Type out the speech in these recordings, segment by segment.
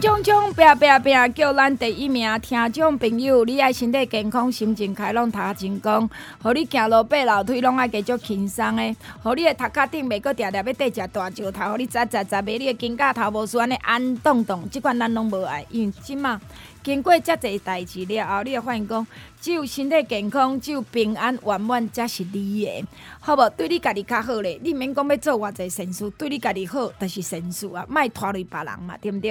冲冲！拼拼拼！叫咱第一名听众朋友，你爱身体健康，心情开朗，头前讲，互你行路爬楼梯拢爱继续轻松诶，互你诶头壳顶袂搁定定要缀只大石头，互你扎扎扎袂你诶肩胛头无输安尼安动动，即款咱拢无爱，因为即马经过遮济代志了后，你会发现讲，只有身体健康，只有平安圆满才是你诶，好无？对你家己较好咧，你免讲要做偌济善事，对你家己好，就是善事啊，莫拖累别人嘛，对毋对？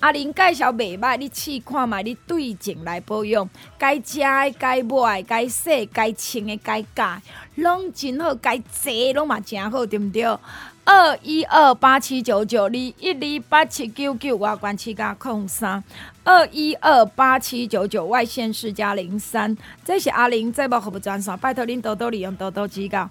阿玲介绍袂歹，你试看觅，你对症来保养，该食的、该买的、该洗、该穿的、该改，拢真好，该坐拢嘛真好，对毋对？二一二八七九九二一二八七九九外关七加空三，二一二八七九九外线四加零三，这是阿玲节目服务专线，拜托恁多多利用，多多指教。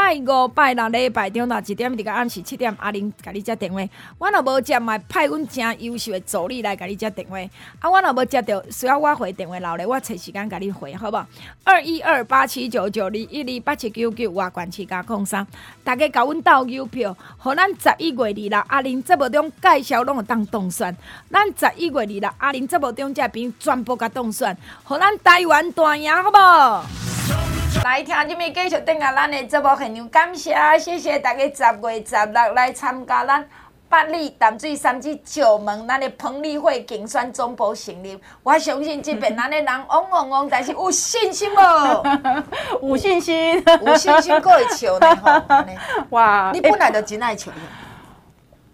拜五拜六礼拜中昼一点伫个暗时七点，阿玲甲你接电话。我若无接，嘛派阮诚优秀的助理来甲你接电话。啊，我若无接到，需要我回电话留咧，我找时间甲你回，好无？二一二八七九九二一二八七九九外关七加空三，大家甲阮斗邮票，互咱十一月二六阿玲节目中介绍拢有当当选。咱十一月二六阿玲节目中这边全部甲当选，互咱台湾大赢，好无？来听这边继续等下咱的节目现场，感谢谢谢大家十月十六来参加咱八里淡水三芝石门咱的彭丽慧竞选总部成立。我相信这边咱 的人嗡嗡嗡，但是有信心无？有信心，有信心，可以笑呢吼！哇，你本来就真爱笑。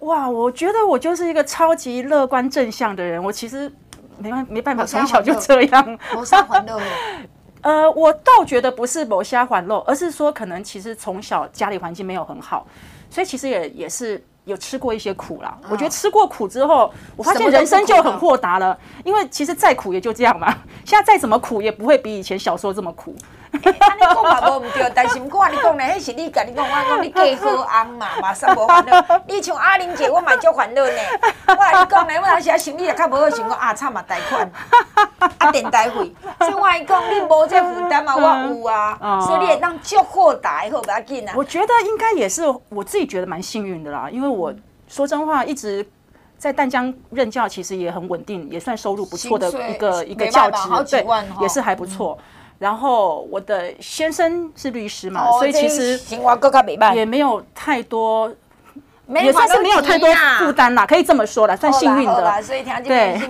哇，我觉得我就是一个超级乐观正向的人。我其实没办没办法，从小就这样。谋杀欢乐。呃，我倒觉得不是某虾环肉，而是说可能其实从小家里环境没有很好，所以其实也也是有吃过一些苦啦。哦、我觉得吃过苦之后，我发现人生就很豁达了，因为其实再苦也就这样嘛。现在再怎么苦，也不会比以前小时候这么苦。啊，你讲嘛无毋对，但是毋过你讲咧，迄是你家己讲，我讲你嫁好翁嘛，马上无烦恼。你像阿玲姐，我嘛足烦恼呢。我甲你讲咧，我有时啊心理也较无好，想讲啊，惨嘛贷款，啊电台费。所以我甲你讲，你无这负担嘛，我有啊。嗯、所以你会当足豁达，好不要紧啊。我觉得应该也是我自己觉得蛮幸运的啦，因为我说真话，一直在淡江任教，其实也很稳定，也算收入不错的一个一个教职，对，也是还不错。嗯然后我的先生是律师嘛，所以其实也没有太多。也算是没有太多负担啦，可以这么说啦，算幸运的。对，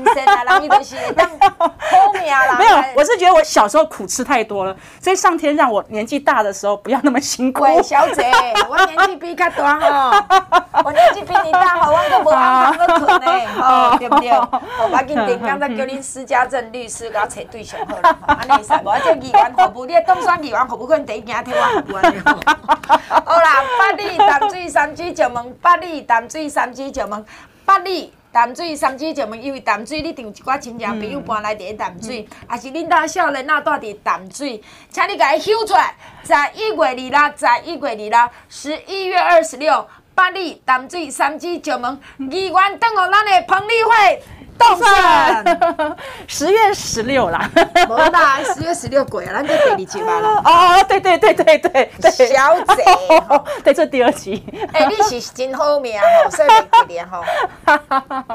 没有，我是觉得我小时候苦吃太多了，所以上天让我年纪大的时候不要那么辛苦。小姐，我年纪比较大哈，我年纪比你大，好，我都无安康的可呢，哦，对不对？我赶紧点刚才叫恁私家证律师给我找对象好了，安尼啥？我这议员服务，你当选议员服务可能第一件替我服务。好啦，八里淡水三支石门。八里淡水三支石门，八里淡水三支石门，因为淡水你订一寡亲戚朋友搬来伫淡水，还是恁家少年仔住伫淡水，请你甲伊揪出来，在一月二六，在一月二六，十一月二十六，八里淡水三芝石门，议员等候咱的彭丽慧。动算 十月十六啦，无啦，十月十六过啊，咱就第二集嘛啦。哦，对对对对对，小姐，对，这第二集。哎，你是真好命吼，说袂记得吼，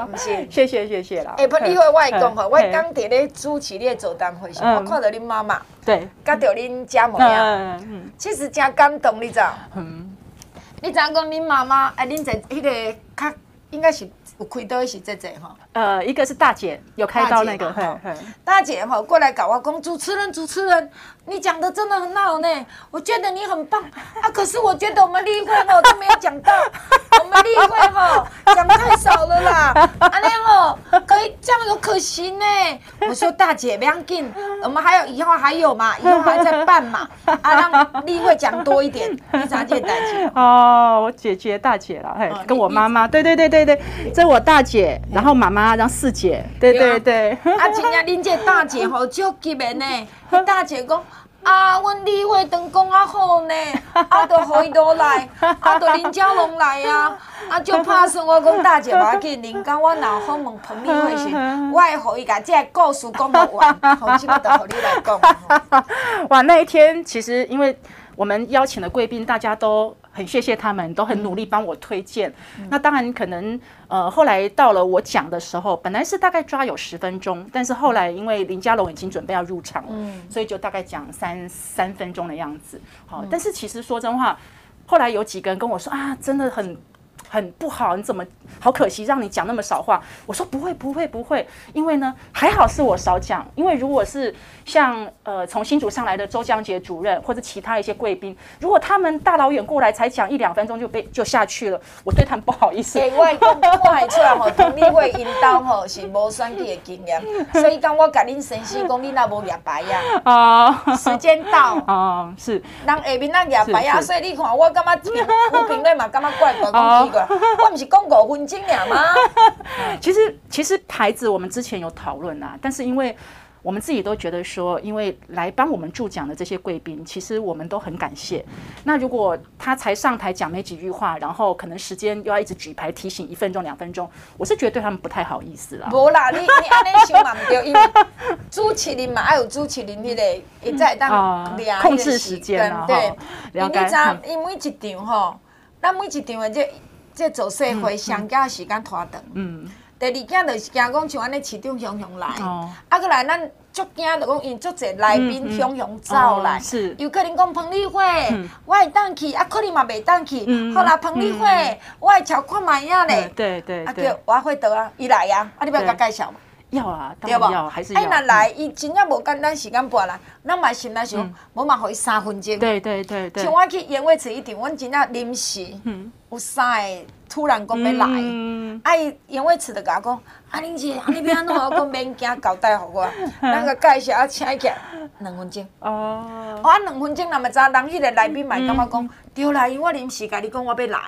不是？谢谢谢谢啦。哎，不，你会我讲吼，我刚伫咧主持你的座谈会时，我看到恁妈妈，对，甲到恁家母娘，其实真感动，你知道？嗯，你知影讲恁妈妈？哎，恁在迄个较应该是。有开刀是这这哈？呃，一个是大姐有开刀那个，大姐哈过来搞我讲主持人，主持人，你讲的真的很好呢，我觉得你很棒啊。可是我觉得我们例会哈都没有讲到，我们例会哈讲太少了啦。阿亮哦，可以这样有可行呢。我说大姐不要紧，我们还有以后还有嘛，以后还在办嘛。啊，让例会讲多一点，你啥姐大姐？哦，我姐姐大姐了，嘿，跟我妈妈，对对对对对，这我大姐，然后妈妈，然后四姐，对对对。啊，今天恁这大姐好足级的呢，大姐讲啊，阮李会长讲啊好呢，啊，都可以都来，啊，都林佳龙来啊，啊，就拍算我讲大姐，要紧，林刚我脑后问彭丽慧时，我还可以把这故事讲不完，好，即个都互你来讲。哇，那一天其实因为我们邀请的贵宾，大家都。很谢谢他们，都很努力帮我推荐。嗯、那当然可能，呃，后来到了我讲的时候，本来是大概抓有十分钟，但是后来因为林家龙已经准备要入场了，嗯、所以就大概讲三三分钟的样子。好，嗯、但是其实说真话，后来有几个人跟我说啊，真的很。很不好，你怎么好可惜，让你讲那么少话。我说不会不会不会，因为呢还好是我少讲，因为如果是像呃从新竹上来的周江杰主任或者其他一些贵宾，如果他们大老远过来才讲一两分钟就被就下去了，我对他们不好意思。欸、我我还出来吼，彭例会引导吼是无选举的经验，所以讲我甲恁先生讲，恁那无牙白呀。哦，时间到。哦，是。人下面那牙白呀，所以你看我感觉我评论嘛，感觉怪怪讲奇怪。我不是讲五分钟了吗？其实其实牌子我们之前有讨论啊，但是因为我们自己都觉得说，因为来帮我们助讲的这些贵宾，其实我们都很感谢。那如果他才上台讲没几句话，然后可能时间又要一直举牌提醒一分钟两分钟，我是觉得对他们不太好意思啦。无啦，你你安尼想嘛唔对，因为主持人嘛，还有主持人迄个一再当控制时间啊。对，因为咱因为一场吼，咱每一场的这。这做社会上加时间拖长。嗯。第二件就是惊讲像安尼市场汹汹来，啊，过来咱足惊就讲因足侪来宾汹汹走来，是。有可能讲彭丽慧，我会当去，啊，可能嘛袂当去。好啦，彭丽慧，我会超看卖影咧。对对。啊，叫我会倒啊，伊来啊，啊，你不要甲介绍嘛。要啊，对不？还是要。哎，那来，伊真正无简单时间拨啦，咱嘛心内想，无嘛互伊三分钟。对对对对。像我去演艺池一场，阮真正临时，有三个突然讲要来，啊伊演艺池就甲我讲，啊恁姐，啊你要安怎？我讲免惊，交代互我，咱个介绍啊，请起来两分钟。哦。啊两分钟，那么早，人迄个来宾嘛感觉讲。对啦，因为我临时甲你讲我要来，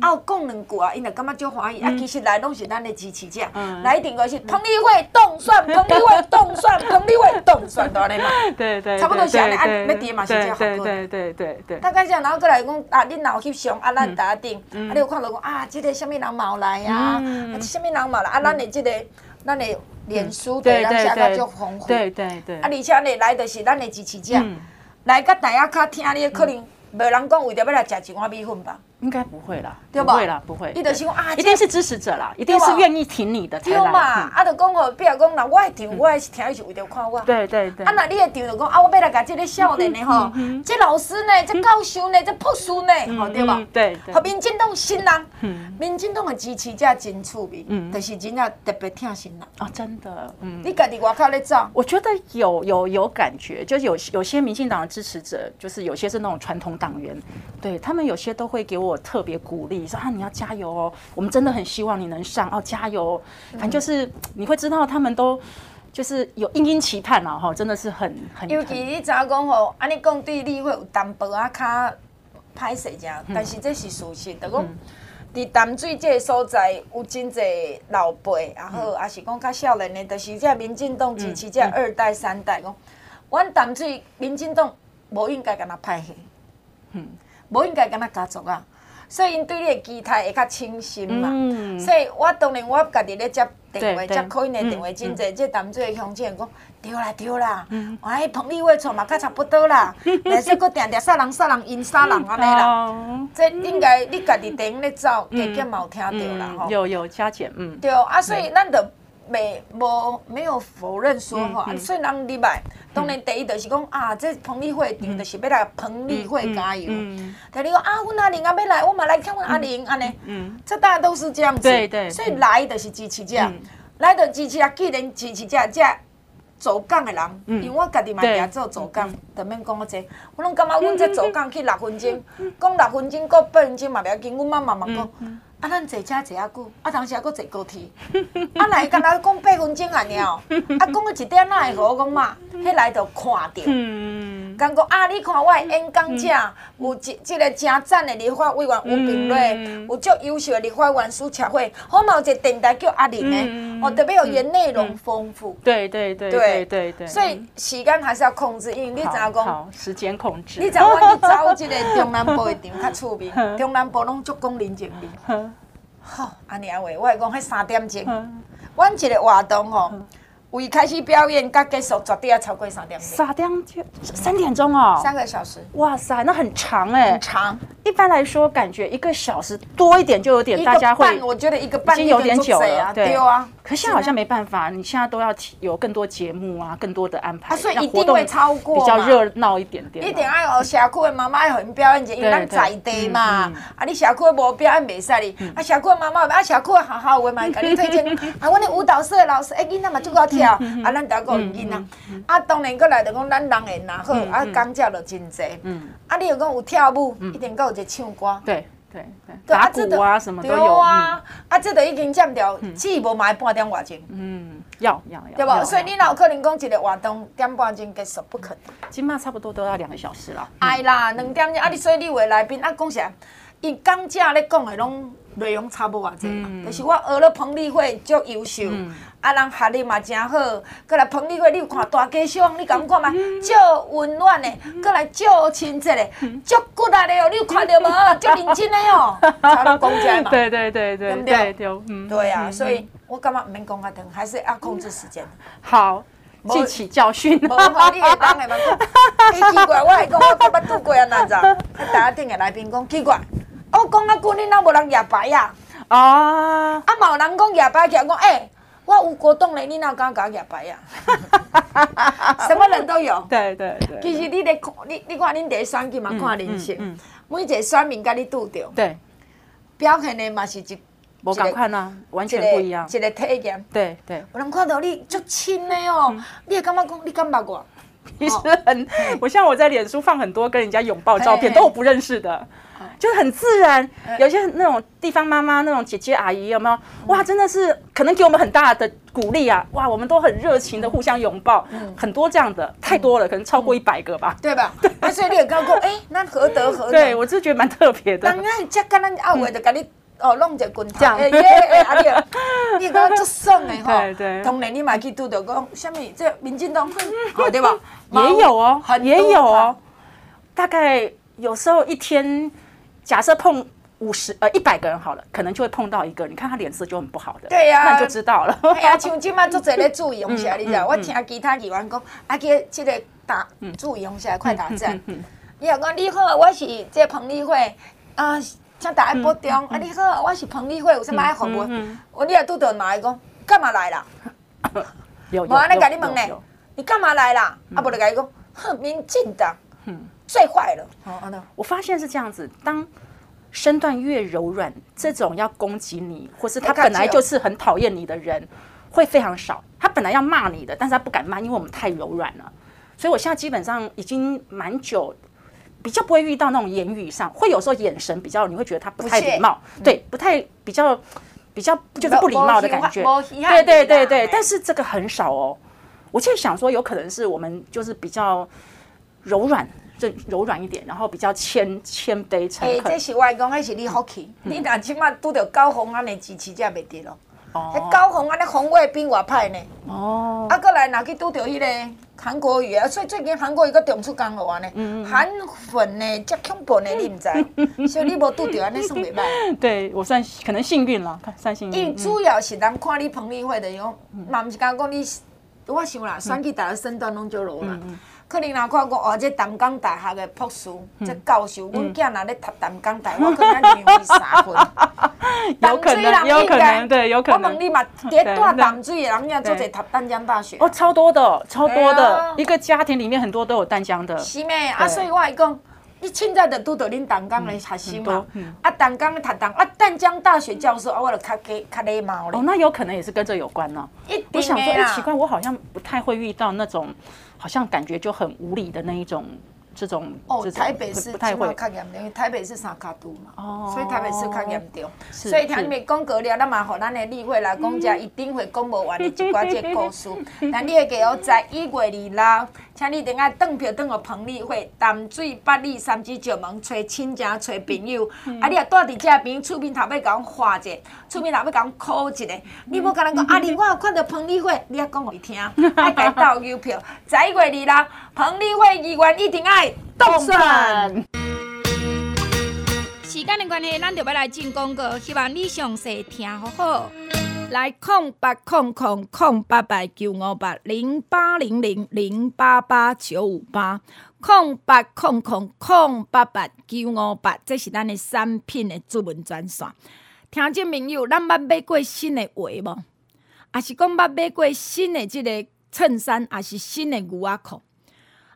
啊，有讲两句啊，因就感觉足欢喜。啊，其实来拢是咱的支持者，来一定个是彭丽慧动算，彭丽慧动算，彭丽慧动算，对嘞嘛。对对。差不多是安尼，啊，要点嘛是这样。对对对对对。大概这样，然后过来讲啊，恁若有翕相，啊，咱打定，啊，你有看到讲啊，即个什物人冇来呀？啊，什物人冇来？啊，咱的这个，咱的脸书对咱写个足丰富。对对对。啊，而且呢，来就是咱的支持者，来甲大家较听你可能。没人讲为着要来食一碗米粉吧？应该不会啦，对吧？不会啦，不会。伊就是讲啊，一定是支持者啦，一定是愿意挺你的才来。对嘛？啊，就讲哦，比如讲，那我的场，我也是听伊是为着看我。对对对。啊，那你的场就讲啊，我要来甲这个少年的吼，这老师呢，这教授呢，这博士呢，吼对吧？对对。和民进党新人，民进党的支持者真趣味，但是真正特别疼新人。哦，真的，嗯。你家己外口咧走，我觉得有有有感觉，就是有有些民进党的支持者，就是有些是那种传统党员，对他们有些都会给我特别鼓。励说啊，你要加油哦！我们真的很希望你能上哦，加油！反正就是你会知道，他们都就是有殷殷期盼啊，哈，真的是很很。尤其你怎讲吼，安尼讲对你会有淡薄啊，较歹势这样，但是这是事实。就讲伫淡水这个所在有真侪老辈，然后也是讲较少年的，就是这民进党支持这二代三代讲，阮淡水民进党无应该跟他拍戏，嗯，无应该跟他家族啊。所以因对你的期待会较清新嘛，嗯、所以我当然我家己咧接电话，接可因的电话真济，这淡水的乡亲讲对啦对啦，我迄彭例会错嘛，较差不多啦，但是佫定定杀人杀人因杀人安尼啦，嗯、这应该你家己电影咧走，加减嘛有听着啦吼、嗯，有有加减，嗯，对啊，所以咱着没无没有否认说哈，所以人入来，当然第一就是讲啊，这彭丽慧定就是要来彭丽慧加油。但你讲啊，阮阿玲啊要来，我嘛来看阮阿玲安尼。嗯，这大家都是这样子。对对。所以来就是支持者，来就支持啊，既然支持者这走岗的人，因为我家己嘛也做做工，就免讲我这，我拢感觉阮这做工去六分钟，讲六分钟过八分钟嘛袂要紧，阮妈妈嘛讲。啊，咱坐车坐啊久，啊，当时还佫坐高铁，啊，来干那讲八分钟啊，了，啊，讲到一点哪会好讲嘛？迄来就看到，讲讲啊，你看我的演讲者有一即个诚赞的立法委员吴秉叡，有足优秀的立法委员苏巧慧，好嘛有一个电台叫阿玲的，哦，特别有伊内容丰富，对对对对。对对，所以时间还是要控制，因为你知影讲，时间控制，你知影我去找即个中南部的场较出名，中南部拢足讲人情味。好，安尼啊话，我来讲，迄三点钟，阮一个活动吼，为开始表演，到结束绝对要超过三点钟。三点钟，三点钟哦，三个小时。哇塞，那很长哎，很长。一般来说，感觉一个小时多一点就有点，大家会。我觉得一个半已经有点久了，对啊。可现在好像没办法，你现在都要有更多节目啊，更多的安排，所以一定会超过，比较热闹一点点。一定爱哦，社区的妈妈要表演者，因为咱在地嘛。啊，你社区无表演袂使哩。啊，社区的妈妈，啊，社区的学校话嘛，给你推荐。啊，阮的舞蹈社的老师，哎，囡仔嘛最好跳。啊，咱大个囡仔。啊，当然过来就讲咱人缘呐好，啊，讲者就真济。嗯。啊，你又讲有跳舞，一定够有一个唱歌。对。对对，打鼓啊什么都有啊，啊，这都已经占掉，起码买半点外钟。嗯，要要要，对吧？所以你哪有可能讲一个活动点半钟结束？不可能，起码差不多都要两个小时了。哎啦，两点钟啊！你所以你为来宾啊讲啥？伊讲遮咧讲的拢内容差不多偌济，就是我学了彭丽慧足优秀。啊，人学历嘛真好，过来彭丽慧，你有看大家乡，你敢看吗？足温暖的，过来足亲切的，足骨力的哦，你有看到无？足认真的哦，才能讲起来嘛。对对对对，对对，嗯，对啊，所以我感觉毋免讲啊，等还是要控制时间。好，记起教训。无法你会当的嘛？奇怪，我还讲我捌捌拄过啊，哪咋？大家听的来宾讲奇怪，我讲啊，过年哪无人夜排呀？啊，啊，冇人讲夜排，讲讲诶。我有果冻嘞，你哪敢搞夜排呀？什么人都有。对对对。其实你得看，你你看恁第一选举嘛，看人性。每一个选民甲你拄着。对。表现的嘛是一，无共款啊，完全不一样。一个体验。对对。有人看到你足亲的哦，你会感觉讲你感捌我？其实很，我像我在脸书放很多跟人家拥抱照片，都我不认识的。就很自然，有些那种地方妈妈、那种姐姐阿姨有没有？哇，真的是可能给我们很大的鼓励啊！哇，我们都很热情的互相拥抱，很多这样的，太多了，可能超过一百个吧，对吧？对，所以你也刚过，哎，那何德何能？对我就觉得蛮特别的。人家这跟咱阿伟的跟你哦弄一个棍子，哎耶哎阿弟，你刚刚做爽的哈？对对。当然你嘛去拄着讲，什么这民进党，对吧？也有哦，也有哦，大概有时候一天。假设碰五十呃一百个人好了，可能就会碰到一个，你看他脸色就很不好的，对呀，那就知道了。哎呀，像今麦做这咧注意用起来，你知道？我听其他议员讲，啊，这这个打注意用起来快打针。你讲你好，我是这彭丽慧啊，请大家保重。啊，你好，我是彭丽慧，有什么爱服务？我你也拄到嘛？讲干嘛来啦？有 有有。我来跟你问呢，你干嘛来啦？啊，不就甲伊讲，哼，民进党。最坏了。好，我发现是这样子，当身段越柔软，这种要攻击你，或是他本来就是很讨厌你的人，会非常少。他本来要骂你的，但是他不敢骂，因为我们太柔软了。所以我现在基本上已经蛮久，比较不会遇到那种言语上，会有时候眼神比较，你会觉得他不太礼貌，对，不太比较比较就是不礼貌的感觉。对对对对，但是这个很少哦。我就想说，有可能是我们就是比较柔软。就柔软一点，然后比较谦谦卑诚恳。哎，这是外公那是你福气？你若起码拄到高虹安尼支持才袂得咯。哦。高虹安尼红卫兵外派呢。哦。啊，过来若去拄到迄个韩国语啊，所以最近韩国瑜搁重出江湖安尼。嗯嗯。韩粉呢，这恐怖呢，你唔知？所以你无拄到安尼算袂歹。对我算可能幸运了，算幸运。因主要是人看你彭丽慧的，用嘛毋是讲讲你，我想啦，选举大家身段拢就柔软。可能若看讲哦，这淡江大学的博士，这教授，阮囝若咧读淡江大学，我可能要让伊三分。有可能，有可能，对，有可能。我问你嘛，在大淡水的人，也做者读淡江大学。哦，超多的，超多的，一个家庭里面很多都有淡江的。是咩？啊，所以我来讲，你现在就拄到恁淡江的学生嘛。啊，淡江的读淡，啊，淡江大学教授，啊，我就较给较礼貌咧。哦，那有可能也是跟这有关呢。一定我想说，哎，奇怪，我好像不太会遇到那种。好像感觉就很无理的那一种，这种哦，台北市不太会较严重，因为台北市三卡都嘛，哦，所以台北市较严重。所以听你们讲过了，那嘛互咱的例会来讲，这一定会讲不完的一寡这故事。但你会给我在一月二六，请你等下登票登个彭丽慧，淡水八里三芝石门，找亲戚找朋友，啊，你也带伫这边厝边头尾甲阮画者，厝边头尾甲阮考一下。你无甲人讲，阿玲，我有看到彭丽慧，你啊讲互伊听，爱甲伊投邮票，十一月二六，彭丽慧议员一定爱当选。时间的关系，咱就要来进广告，希望你详细听好好。来空八空空空八八九五八零八零零零八八九五八空八空空空八八九五八，这是咱的产品的主文专线。听众朋友，咱捌买过新的鞋无？还是讲捌买过新的这个衬衫，还是新的牛仔裤？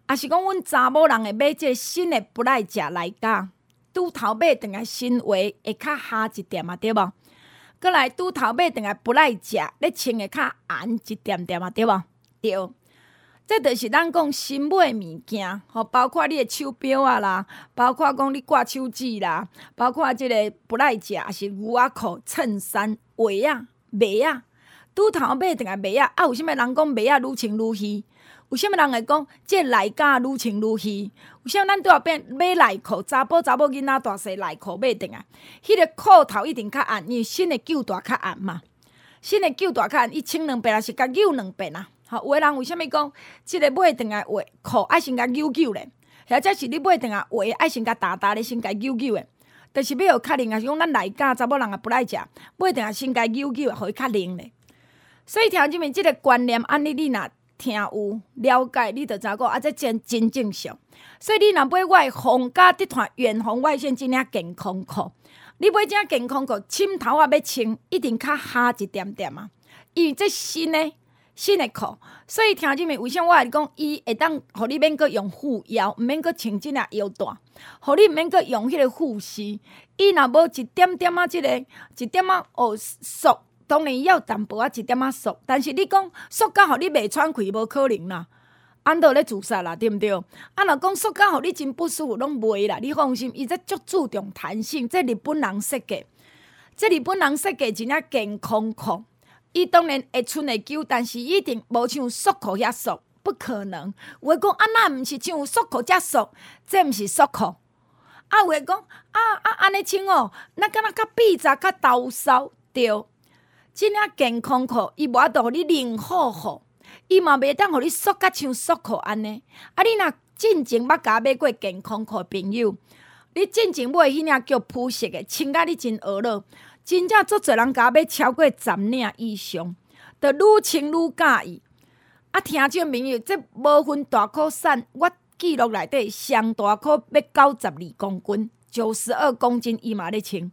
还是讲阮查某人会买这个新的不耐食来家？拄头买等下新鞋会较下一点啊，对无？过来拄头买等下不赖食，咧穿个较红一点点啊，对无？对，这就是咱讲新买物件，吼，包括你的手表啊啦，包括讲你挂手指啦，包括这个不赖食，是牛仔裤、衬衫、鞋啊、袜啊，拄头买等下袜啊，啊，有啥物人讲袜啊愈穿愈稀？有啥物人会讲这内家愈穿愈稀？有啥咱都要变买内裤，查甫查某囡仔大细内裤买定啊？迄个裤头一定较红，因为新的旧大较红嘛。新的旧大较红，伊穿两遍也是甲扭两遍啊。吼，有个人为啥物讲即个买定啊鞋裤爱先甲扭扭咧？或者是你买定啊鞋爱先甲打打咧，先甲扭扭诶。着是要有较灵啊，是讲咱内家查某人也不爱食，买定啊先甲扭扭，互伊较灵咧。所以听即面即个观念，安尼你若。听有了解，你着知个啊，这真真正常。所以你若买我诶皇家集团远红外线真领健康裤，你买这健康裤，枕头啊要穿一定较下一点点啊。因为这新诶新诶裤，所以听这面为啥我讲，伊会当，互你免搁用护腰，毋免搁穿真领腰带，互你毋免搁用迄个护膝。伊若无一点点啊，即个一点仔哦缩。当然要淡薄仔一点仔缩，但是你讲缩到互你袂喘气，无可能啦，安都咧自杀啦，对毋对？啊，若讲缩到互你真不舒服，拢袂啦。你放心，伊这足注重弹性，这日本人设计，这日本人设计真正健康裤。伊当然会穿会久，但是一定无像束裤遐缩，不可能。有诶讲啊，那毋是像束裤遮缩，这毋是束裤。啊，有诶讲啊啊，安尼穿哦，那敢若较闭窄较抖骚，对。即领健康裤，伊无法度互你零好好，伊嘛袂当互你缩甲像束裤安尼。啊，你若进前捌甲买过健康裤朋友，你进前买迄领叫朴实的，穿甲你真婀娜，真正足侪人甲买超过十领以上，着愈穿愈喜意。啊，听众朋友，这无分大裤瘦，我记录内底上大裤要九十二公斤，九十二公斤伊嘛咧穿。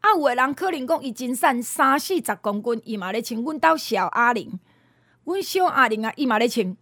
啊，有诶人可能讲伊真瘦，三四十公斤，伊嘛咧穿。阮兜小阿玲，阮小阿玲啊，伊嘛咧穿。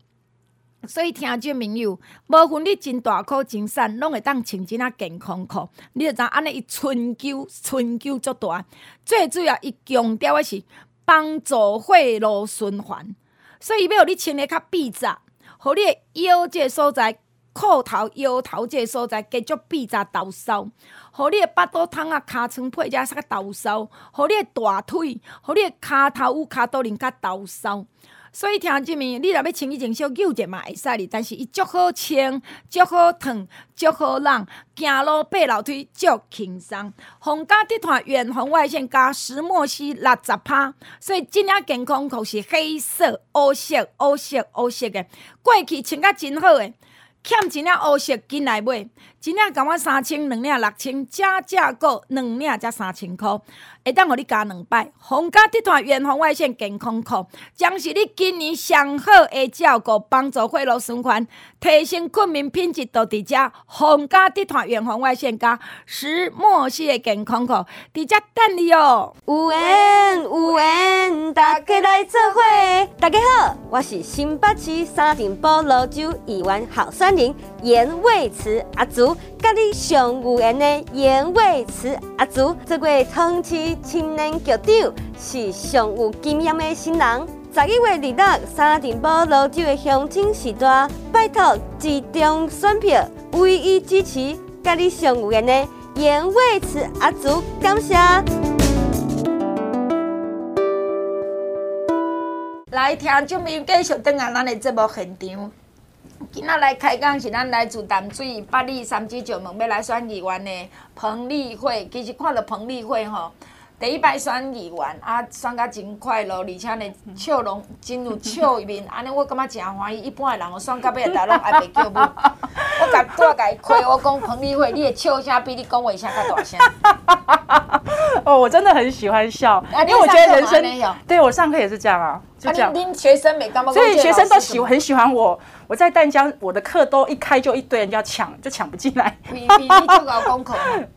所以听众朋友，无分你真大箍真瘦，拢会当穿真啊健康裤。你着知安尼伊春秋春秋足大，最主要伊强调诶是帮助血路循环。所以要互你穿诶较闭窄，互你诶腰这个所在。裤头、腰头这个所在继续闭扎抖骚，互你的巴肚汤啊、尻川配只啥个抖骚，互你的大腿、互你的骹头有骹肚轮较抖骚。所以听这面，你若要穿以前小旧者嘛会使哩，但是伊足好穿、足好烫、足好晾，行路爬楼梯足轻松。皇家集团远红外线加石墨烯六十帕，所以真领健康裤是黑色、黑色、黑色、黑色的，过去穿甲真好诶。欠一领乌色进来买，一领共我三千，两领六千，加价购两领才三千块，会当互你加两摆。皇家集团远红外线健康裤，将是你今年上好的照顾，帮助血液循环，提升困眠品质，都伫遮。皇家集团远红外线加石墨烯的健康裤，伫遮等你哦。有缘有缘，大家来做伙。大家好，我是新北市沙丁堡芦洲亿万好酸。颜伟慈阿祖，甲你上有缘的颜伟慈阿祖，这位同期青年局长是上有经验的新人。十一月二日，沙丁堡芦洲的乡亲时代，拜托集中选票，唯一支持甲你上有缘的颜伟慈阿祖，感谢。来听，就没有继续登来咱的节目现场。今仔来开讲是咱来自淡水八里三芝石门要来选议员的彭丽慧。其实看到彭丽慧吼，第一摆选议员啊，选甲真快乐，而且呢笑容真有笑面，安尼我感觉真欢喜。一般的人哦，选到尾大拢爱袂叫母。我甲我甲伊开，我讲彭丽慧，你的笑声比你讲话声较大声。哦，我真的很喜欢笑，啊、因为我觉得人生，对我上课也是这样啊，就这样。学生没干嘛？所以学生都喜很喜欢我。我在淡江，我的课都一开就一堆人要抢，就抢不进来。比比你做个功课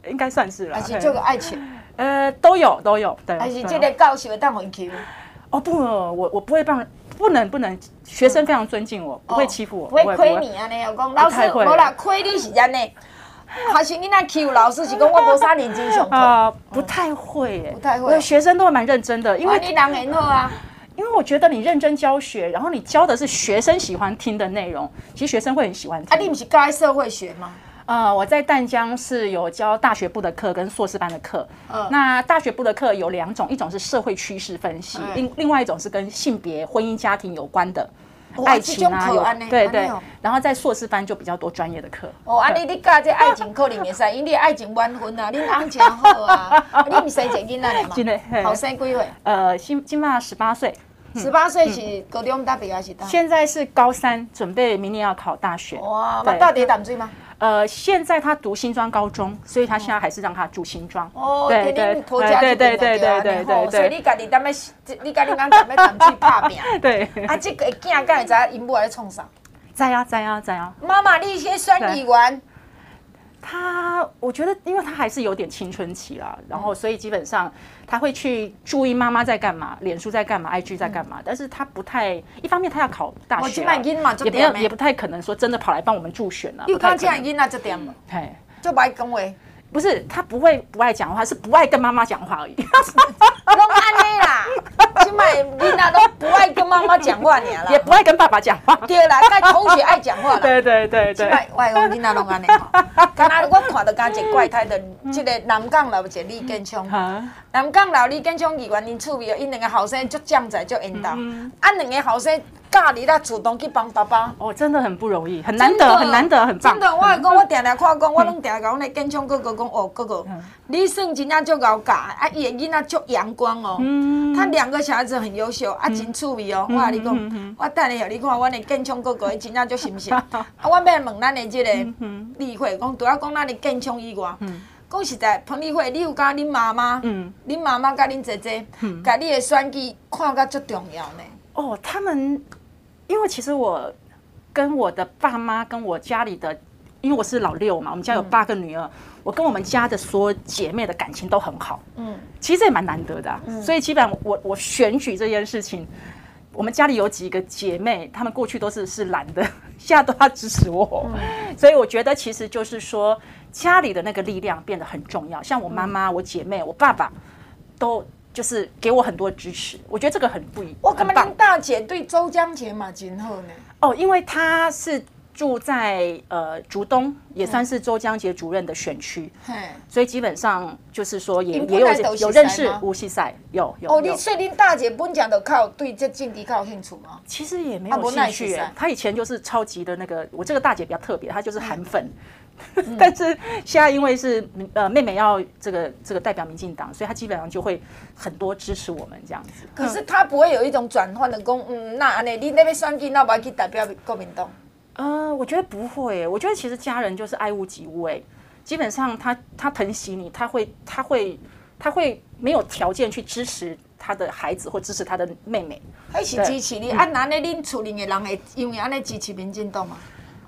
应该算是了。而且做个爱情？呃，都有都有。对。还是这个教授会当回去？哦不，我我不会帮，不能不能，学生非常尊敬我，嗯、不会欺负我，不会亏你啊！你有讲老师，无啦，亏你是真的。还是你那欺负老师是讲我无啥认真上课？啊，不太会耶，不太会。学生都蛮认真的，因为你人很好啊。因为我觉得你认真教学，然后你教的是学生喜欢听的内容，其实学生会很喜欢听。啊，你不是教社会学吗？呃，我在淡江是有教大学部的课跟硕士班的课。嗯，那大学部的课有两种，一种是社会趋势分析，另另外一种是跟性别、婚姻、家庭有关的。爱情啊，有对对，然后在硕士班就比较多专业的课。哦，啊，你你教这爱情课里面噻，因为你爱情满分啊，你行情好啊，你唔生一个囡仔嘛？真的，好生几岁？呃，今今嘛十八岁，十八岁是高中大学还是大？现在是高三，准备明年要考大学。哇，那到底淡水吗？呃，现在他读新庄高中，所以他现在还是让他住新庄。哦，对对对对对对对对，所以你家己踮咧，你家己讲踮咧淡水打拼。对。啊，这个囝敢会知因母在创啥？在啊，在啊，在啊。妈妈，你先选议员。他，我觉得，因为他还是有点青春期啦，然后所以基本上他会去注意妈妈在干嘛，脸书在干嘛，IG 在干嘛，但是他不太，一方面他要考大学，也不要，也不太可能说真的跑来帮我们助选了。又看这样，那这点，嘿，就不爱讲话，不是他不会不爱讲话，是不爱跟妈妈讲话而已。拢安尼啦，起码囡仔都不爱跟妈妈讲话，尔啦，也不爱跟爸爸讲话。对啦，跟同学爱讲话啦。对对对对。外公囡仔拢安尼吼。刚才我看到刚一个怪胎的，这个南港老一个李建昌。南港老李建昌议员因厝边，因两个后生足将才足缘投。啊，两个后生家里啦主动去帮爸爸。哦，真的很不容易，很难得，很难得，很棒。真的，我讲我定定看讲，我拢定定讲那建昌哥哥讲哦，哥哥，你算真正足高教，啊，伊的囡仔足阳光哦。他两个小孩子很优秀，啊，真趣味哦。我甲你讲，我等下让你看，阮的建昌哥哥伊真正足心性。啊，我要问咱的即个例会，讲除了讲咱的建昌以外，讲实在，彭丽慧，你有甲恁妈妈，恁妈妈甲恁姐姐，甲你的选举看甲足重要呢？哦，他们，因为其实我跟我的爸妈，跟我家里的，因为我是老六嘛，我们家有八个女儿。我跟我们家的所有姐妹的感情都很好，嗯，其实也蛮难得的，嗯，所以基本上我我选举这件事情，我们家里有几个姐妹，她们过去都是是蓝的，现在都要支持我，所以我觉得其实就是说家里的那个力量变得很重要，像我妈妈、我姐妹、我爸爸，都就是给我很多支持，我觉得这个很不一样。我干嘛跟大姐对周江杰嘛今后呢？哦，因为她是。住在呃竹东，也算是周江杰主任的选区，嗯、所以基本上就是说也也有有认识吴锡赛，有有。哦，你确定大姐本讲的靠对这政治靠兴趣吗？其实也没有兴趣、欸，她以前就是超级的那个，我这个大姐比较特别，她就是韩粉，嗯、但是现在因为是呃妹妹要这个这个代表民进党，所以她基本上就会很多支持我们这样子。可是她不会有一种转换的功，嗯，那安内你那边选举，那我要去代表国民党。呃，我觉得不会，我觉得其实家人就是爱屋及乌，哎，基本上他他疼惜你，他会他会他会没有条件去支持他的孩子或支持他的妹妹，还是支持你？按哪呢？恁厝里的人会因为安尼支持民进党吗？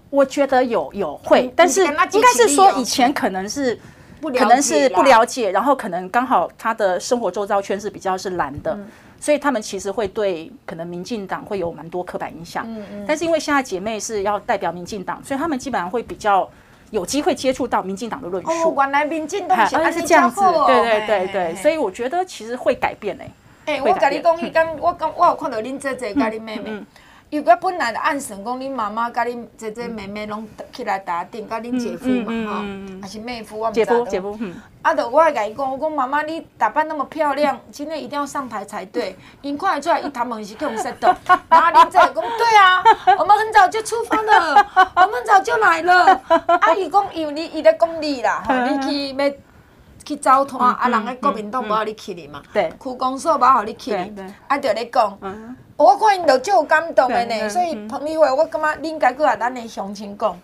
我觉得有有会，但是应该是说以前可能是。可能是不了解，然后可能刚好他的生活周遭圈是比较是蓝的，所以他们其实会对可能民进党会有蛮多刻板印象。嗯嗯但是因为现在姐妹是要代表民进党，所以他们基本上会比较有机会接触到民进党的论述。哦，原来民进党是这样子，对对对对，所以我觉得其实会改变诶。哎，我跟你讲，一刚我刚我有看到恁姐姐跟恁妹妹。如果本来的按算讲，恁妈妈甲恁姐姐妹妹拢起来打顶，甲恁姐夫嘛吼，还是妹夫，我毋知道。姐夫，姐夫，嗯。啊，着我会甲伊讲，我讲妈妈，你打扮那么漂亮，今天一定要上台才对。因看得出来，伊他们是去我们的。然后恁姐讲，对啊，我们很早就出发了，我们早就来了。啊，伊讲，因为你伊在讲你啦，吼，你去要去走摊，啊，人个国民党无互你去哩嘛，对，区公所无互你去哩，啊，着咧讲。我看因着足有感动的呢，所以彭丽慧，我感觉恁该搁来咱的乡亲讲，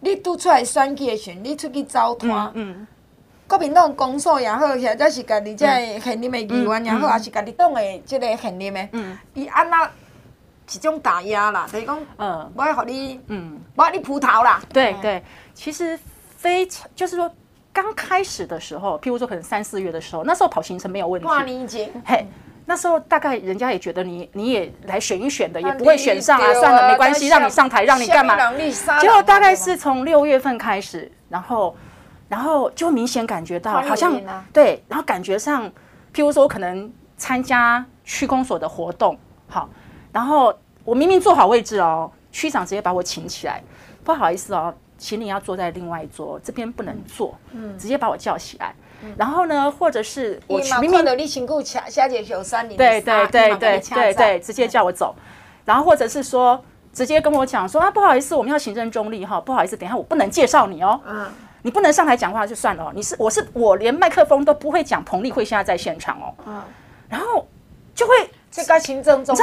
你拄出来选举的时阵，你出去走摊，国民党公所也好，或者是家己即个现任的议员也好，还是家己党的即个现任的，伊安那一种打压啦，就是讲，嗯，我要互你，嗯，我要你葡萄啦。对对，其实非常就是说，刚开始的时候，譬如说可能三四月的时候，那时候跑行程没有问题。哇，你已经，嘿。那时候大概人家也觉得你你也来选一选的，也不会选上啊，算了，没关系，让你上台，让你干嘛？结果大概是从六月份开始，然后然后就明显感觉到好像对，然后感觉上，譬如说我可能参加区公所的活动，好，然后我明明坐好位置哦，区长直接把我请起来，不好意思哦，请你要坐在另外一桌，这边不能坐，嗯，直接把我叫起来。然后呢，或者是我明明的，对对对对对对，直接叫我走。然后或者是说，直接跟我讲说啊，不好意思，我们要行政中立哈，不好意思，等一下我不能介绍你哦，嗯，你不能上台讲话就算了，你是我是我连麦克风都不会讲，彭丽慧现在在现场哦，嗯，然后就会这个行政中立，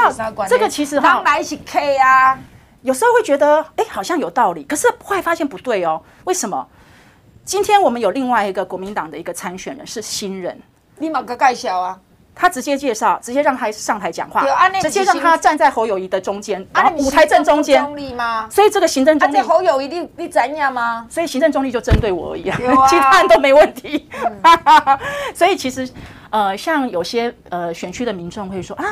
这个其实哈，来一起 K 啊，有时候会觉得哎，好像有道理，可是后来发现不对哦，为什么？今天我们有另外一个国民党的一个参选人是新人，你马个介绍啊？他直接介绍，直接让他上台讲话，直接让他站在侯友谊的中间，然后舞台正中间。所以这个行政中立，侯友谊你你怎样吗？所以行政中立就针对我而已啊，其他人都没问题。所以其实呃，像有些呃选区的民众会说啊，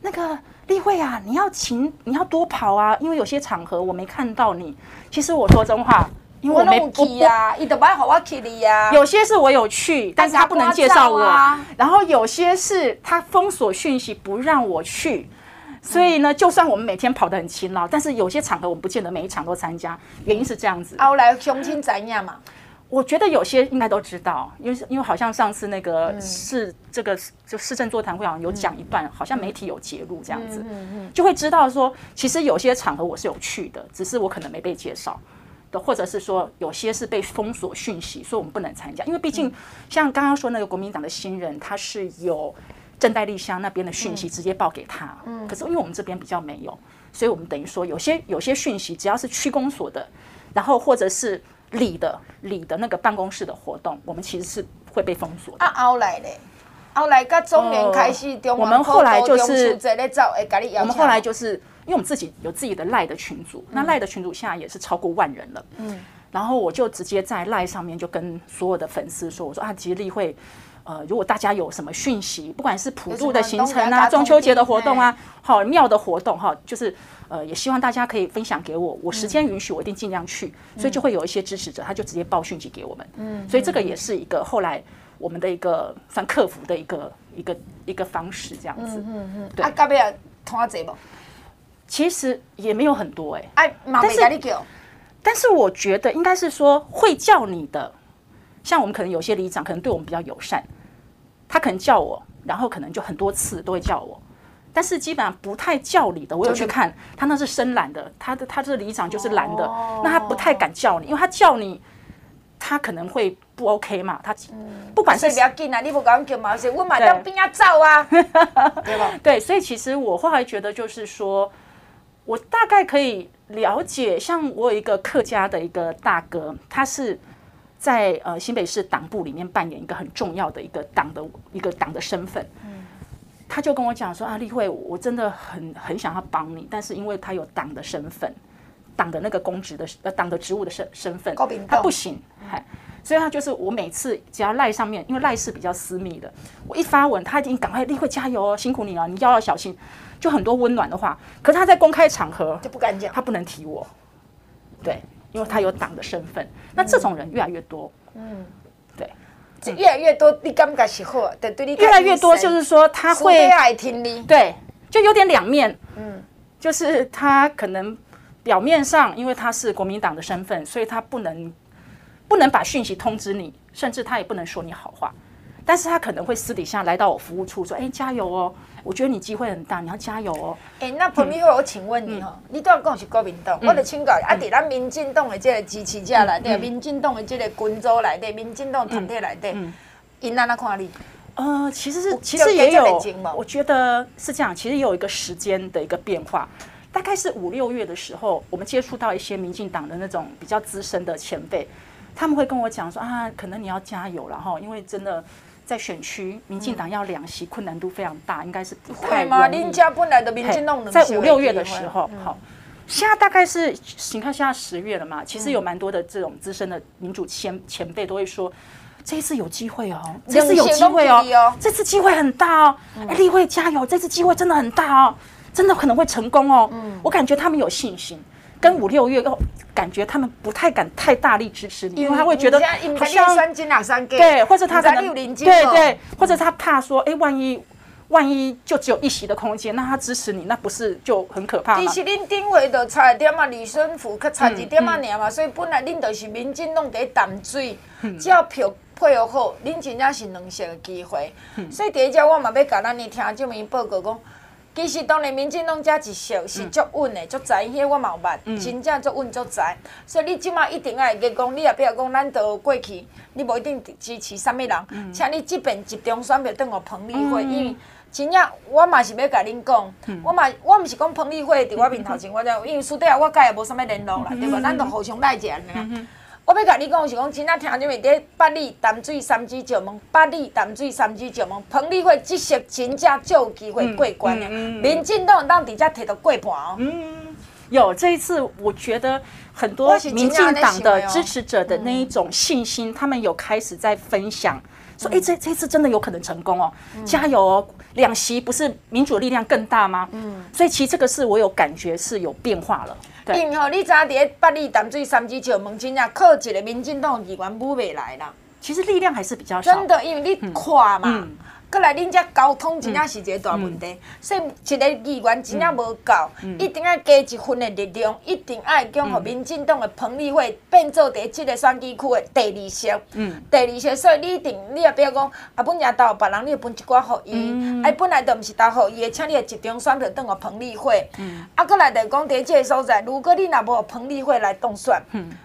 那个丽慧啊，你要勤，你要多跑啊，因为有些场合我没看到你。其实我说真话。因为我没去呀，伊都不爱和我去的呀。有些是我有去，但是他不能介绍我。然后有些是他封锁讯息不让我去，所以呢，就算我们每天跑得很勤劳，但是有些场合我们不见得每一场都参加。原因是这样子。后来相亲怎样嘛？我觉得有些应该都知道，因为因为好像上次那个市这个就市政座谈会好像有讲一半，好像媒体有揭露这样子，就会知道说，其实有些场合我是有去的，只是我可能没被介绍。的，或者是说有些是被封锁讯息，所以我们不能参加。因为毕竟像刚刚说那个国民党的新人，他是有正代丽香那边的讯息直接报给他。嗯，可是因为我们这边比较没有，所以我们等于说有些有些讯息，只要是区公所的，然后或者是里的里的那个办公室的活动，我们其实是会被封锁的。啊，后来嘞，后来跟中年开始，我们后来就是我们后来就是。因为我们自己有自己的赖的群组，那赖的群组现在也是超过万人了。嗯，然后我就直接在赖上面就跟所有的粉丝说：“我说啊，其实丽慧，呃，如果大家有什么讯息，不管是普渡的行程啊、中秋节的活动啊、好庙的活动哈，就是呃，也希望大家可以分享给我，我时间允许，我一定尽量去。所以就会有一些支持者，他就直接报讯息给我们。嗯，所以这个也是一个后来我们的一个算客服的一个一个一个方式，这样子。嗯嗯，对。啊，隔壁拖这不？其实也没有很多哎、欸，但是但是我觉得应该是说会叫你的，像我们可能有些里长可能对我们比较友善，他可能叫我，然后可能就很多次都会叫我，但是基本上不太叫你的，我有去看他那是深蓝的，他的他这个里长就是蓝的，那他不太敢叫你，因为他叫你，他可能会不 OK 嘛，他不管是不要紧啊，你不敢叫嘛，是我马上边要走啊，对吧？对，所以其实我后来觉得就是说。我大概可以了解，像我有一个客家的一个大哥，他是在呃新北市党部里面扮演一个很重要的一个党的一个党的身份。嗯，他就跟我讲说啊，立慧，我真的很很想要帮你，但是因为他有党的身份，党的那个公职的呃党的职务的身身份，他不行，嗨。所以他就是我每次只要赖上面，因为赖是比较私密的，我一发文，他已经赶快立慧加油哦，辛苦你了，你要要小心，就很多温暖的话。可是他在公开场合就不敢讲，他不能提我，对，因为他有党的身份。那这种人越来越多，嗯，对，这越来越多，你感觉是好，对，对你越来越多，就是说他会爱听你，对，就有点两面，嗯，就是他可能表面上因为他是国民党的身份，所以他不能。不能把讯息通知你，甚至他也不能说你好话，但是他可能会私底下来到我服务处说：“哎、欸，加油哦，我觉得你机会很大，你要加油哦。欸”哎，那彭丽慧，我请问你哦、嗯，你都要讲是国民党，嗯、我得请教啊，在咱民进党的这个支持者来对，民进党的这个群组来对，民进党团体来对，因哪哪看你？呃，其实是其实也有，我觉得是这样，其实也有一个时间的一个变化，大概是五六月的时候，我们接触到一些民进党的那种比较资深的前辈。他们会跟我讲说啊，可能你要加油了哈，因为真的在选区，民进党要两席，困难度非常大，应该是不太容易。林家本来的民进党在五六月的时候，好，现在大概是你看现在十月了嘛，其实有蛮多的这种资深的民主前前辈都会说，这一次有机会哦，这次有机会哦，这次机会很大哦，哎，立慧加油，这次机会真的很大哦，真的可能会成功哦，我感觉他们有信心。跟五六月又感觉他们不太敢太大力支持你，因为他会觉得好像对，或者他可能对对，或者他怕说，哎，万一万一就只有一席的空间，那他支持你，那不是就很可怕吗？其实恁顶回就差一点嘛，李顺福佮差一点嘛，尔嘛，所以本来恁就是民进党在淡水，只要票配合好，恁真正是两席的机会。所以第一只我嘛要甲咱的听众们报告讲。其实当然民进党遮一席是足稳的，足在迄个我嘛有捌，真正足稳足在。所以你即马一定爱会讲，你也不要讲咱都过去，你无一定支持啥物人，嗯、请你即边集中选票转互彭丽慧，嗯、因为真正我嘛是要甲恁讲，嗯、我嘛我毋是讲彭丽慧伫我面头前，嗯、我就因为私底下我甲伊无啥物联络啦，嗯、对无？咱都互相赖者尔。嗯我要甲你讲是讲，真正听你们在八里淡水三支石门，八里淡水三支石门，彭丽慧这些真正就有机会过关的。民进党当底下摕到过半哦。嗯，有这一次，我觉得很多民进党的支持者的那一种信心，他们有开始在分享，说：“哎，这这次真的有可能成功哦，加油哦！两席不是民主力量更大吗？”嗯，所以其实这个是我有感觉是有变化了。因吼，你知影伫八里淡水三支石门，真正靠一个民进党议员补未来啦。其实力量还是比较少。真的，因为你看嘛。嗯过来，恁遮交通真正是一个大问题，所以一个议员真正无够，一定要加一分的力量，一定爱将互民进党的彭丽慧变做第即个选举区的第二席。第二席，所以你一定你也不要讲啊，本也投别人，你分一寡互伊，哎，本来都毋是投互伊的，请你集中选票转互彭丽慧。啊，过来就讲第即个所在，如果你若无彭丽慧来当选，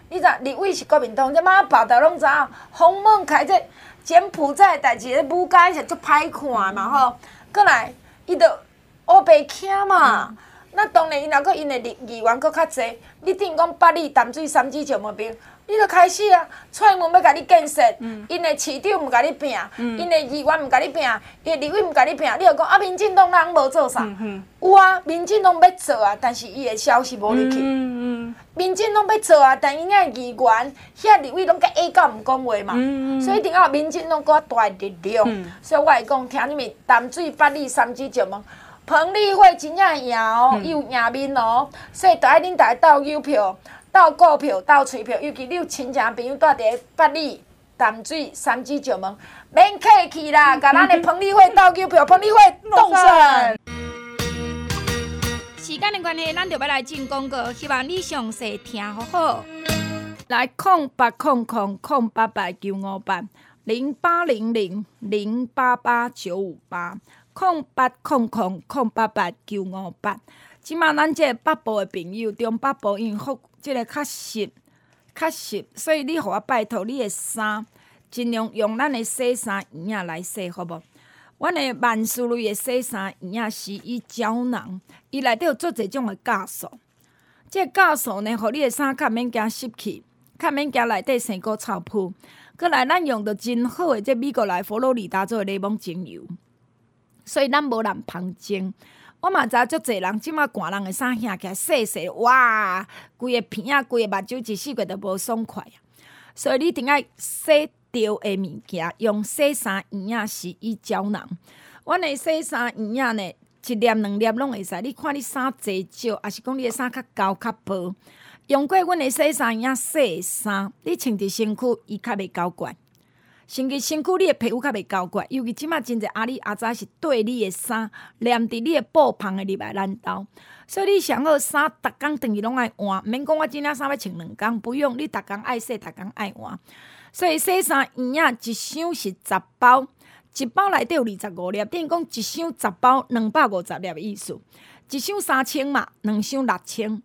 你知立委是国民党，即马报道拢知影，鸿蒙开这。柬埔寨代志，咧武家是足歹看嘛吼，过来伊着乌白徛嘛。那当然，伊若佫因的议议员佫较侪，你等于讲八里淡水三支石门边，你著开始啊，蔡英文要甲你建设，因的市长毋甲你拼，因的议员毋甲你拼，因的立委毋甲你拼，你著讲啊，民进党人无做啥？有啊，民进党要做啊，但是伊的消息无入去。民进党要做啊，但因遐议员、遐立委拢甲 A 到毋讲话嘛，所以一定要民进党搁较大力量。所以我会讲，听你们淡水八里三芝石门。彭丽慧真正赢哦，伊、嗯、有赢面哦，所以着爱恁大家斗邮票、斗股票、斗彩票，尤其你有亲戚朋友住伫八里淡水三芝石门，免客气啦，甲咱的彭丽慧斗股票，彭丽慧当选。时间的关系，咱就要来进广告，希望你详细听好好。来，空八空空空八八九五八零八零零零八八九五八。空八空空空八八九五八，即马咱这个北部的朋友，中北部因福即个较湿较湿，所以你互我拜托你的衫，尽量用咱的洗衫液仔来洗，好无？阮的万斯瑞的洗衫液仔是以胶囊，伊内底有做一种的酵素，这个酵素呢，互你的衫较免惊湿气，较免惊内底生菇臭噗。阁来，咱用着真好诶，这美国来佛罗里达州诶柠檬精油，所以咱无人芳精。我嘛知足侪人即马寒人诶衫掀起来洗洗，哇，规个鼻仔、规个目睭一洗过都无爽快啊！所以你一定爱洗着诶物件，用洗衫液仔、洗衣胶囊。阮诶洗衫液仔呢，一粒两粒拢会使。你看你衫侪少，还是讲你诶衫较厚较薄？用过阮的洗衫液洗衫，你穿伫身躯，伊较袂搞怪。甚至身躯你的皮肤较袂搞怪。尤其即马真济阿里阿仔是对你的衫，黏伫你的布旁的入来咱兜。所以你上好衫，逐工等于拢爱换，免讲我今仔衫要穿两工，不用，你逐工爱洗，逐工爱换。所以洗衫液啊，一箱是十包，一包内底有二十五粒，等于讲一箱十包两百五十粒的意思。一箱三千嘛，两箱六千。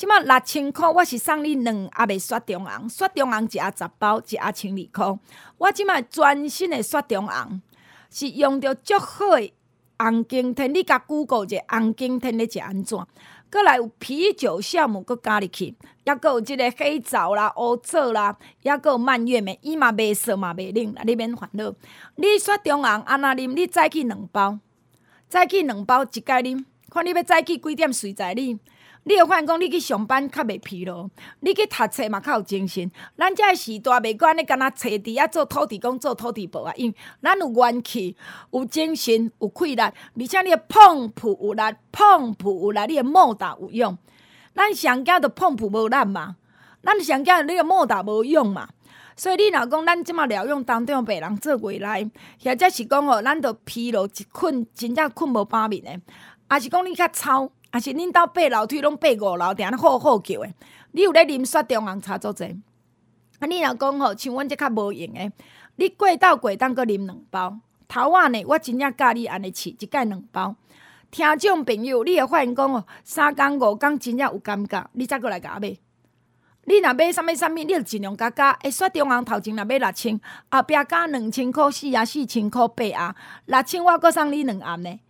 即马六千箍，我是送你两盒的雪中红，雪中红一盒十包，一盒千二箍。我即马全新的雪中红，是用着足好的红景天，你甲 Google 者红景天咧食安怎？阁来有啤酒酵母阁加入去，抑阁有即个黑枣啦、乌枣啦，抑阁有蔓越莓，伊嘛袂涩嘛袂冷，你免烦恼。你雪中红安那啉？你早起两包，早起两包一概啉，看你要早起几点随在你。你会发现讲，你去上班较袂疲劳，你去读册嘛较有精神。咱遮个时代袂管你干那坐伫遐做土地公、做土地婆啊，因咱有元气、有精神、有气力，而且你碰扑有力，碰扑有力，你的莫打有用。咱上惊着碰扑无力嘛，咱上惊你个莫打无用嘛。所以你若讲咱即马疗养当中病人做未来，或者是讲哦，咱着疲劳一困，真正困无半眠诶，还是讲你较操。啊！是恁兜爬楼梯拢爬五楼，定安尼好好叫诶。你有咧啉雪中红茶做者？啊！你若讲吼，像阮这较无用诶，你过到过当阁啉两包。头仔呢，我真正教你安尼试，一盖两包。听众朋友，你会发现讲哦，三工五工真正有感觉，你再阁来甲我买。你若买啥物啥物，你着尽量加加。诶，雪中红头前若买六千，后壁加两千箍，四啊四千箍八啊，六千我阁送你两盒呢。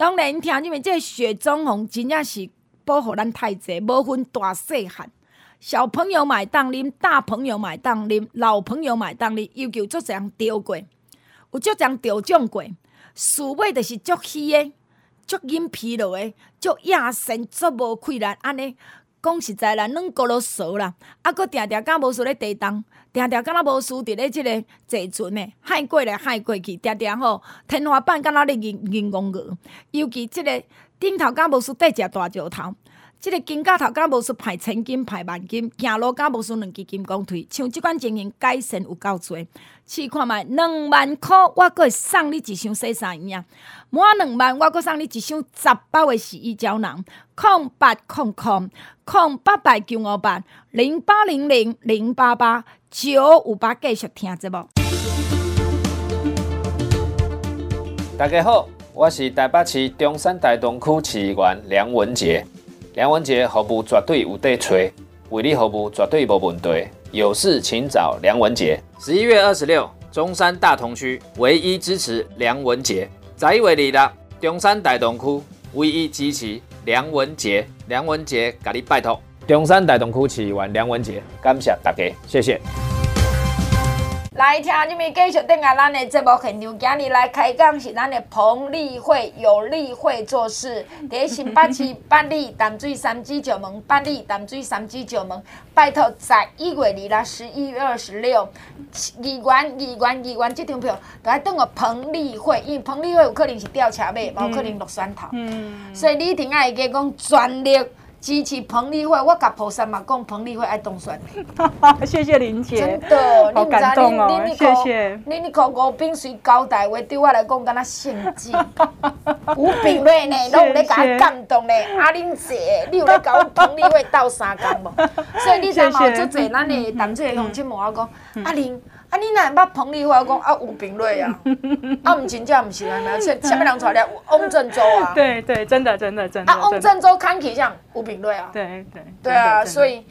当然，听你们这个雪中红真正是保护咱太济，无分大细汉，小朋友买当啉，大朋友买当啉，老朋友买当啉，要求足侪人着过，有足侪人着奖过，输尾着是足虚的，足饮疲劳的，足亚神，足无困难，安尼。讲实在啦，软骨头熟啦，啊，阁定定敢无输咧地动，定定敢若无输伫咧即个坐船诶，海过来海过去，定定吼天花板敢若咧银银光个，尤其即个顶头敢无输缀只大石头。即个金甲头敢无输派千金派万金，行路敢无输两支金刚腿，像即款情形改善有够多。试看觅两万箍，我阁会送你一箱洗衫液，满两万我阁送你一箱十包的洗衣胶囊。空八空空空八八九五八零八零零零八八九五八，继续听节目。大家好，我是台北市中山大同区议员梁文杰。梁文杰服务绝对有得吹，为你服务绝对无问题。有事请找梁文杰。十一月二十六，中山大同区唯一支持梁文杰。十一月二六，中山大同区唯一支持梁文杰。梁文杰，甲你拜托。中山大同区市议员梁文杰，感谢大家，谢谢。来听你们继续等下咱的节目现场，今日来开讲是咱的彭丽慧有丽慧做事，在新北市八里淡水三芝石门，八里淡水三芝石门，拜托在一月二六、十一月二十六，议员、议员、议员这张票都要等个彭丽慧，因为彭丽慧有可能是吊车尾，冇可能落选头，嗯，所以你一定爱加讲全力。支持彭丽慧，我甲菩萨嘛讲，彭丽慧爱当选。谢谢林姐，真的，好感动哦，谢谢。你你讲吴秉媠交代话，对我来讲敢若圣旨。吴秉瑞呢，拢有咧甲我感动咧。阿玲姐，你有咧甲我彭丽慧斗相共无？所以你知嘛？做侪咱的同志乡亲问我讲，阿玲。啊！你哪会捌彭丽华讲 啊？吴炳瑞啊！啊，毋真正毋是安尼，而且下面人出来翁振洲啊！对对，真的真的真的。啊，翁振洲看起像吴炳瑞啊！对对对啊！所以，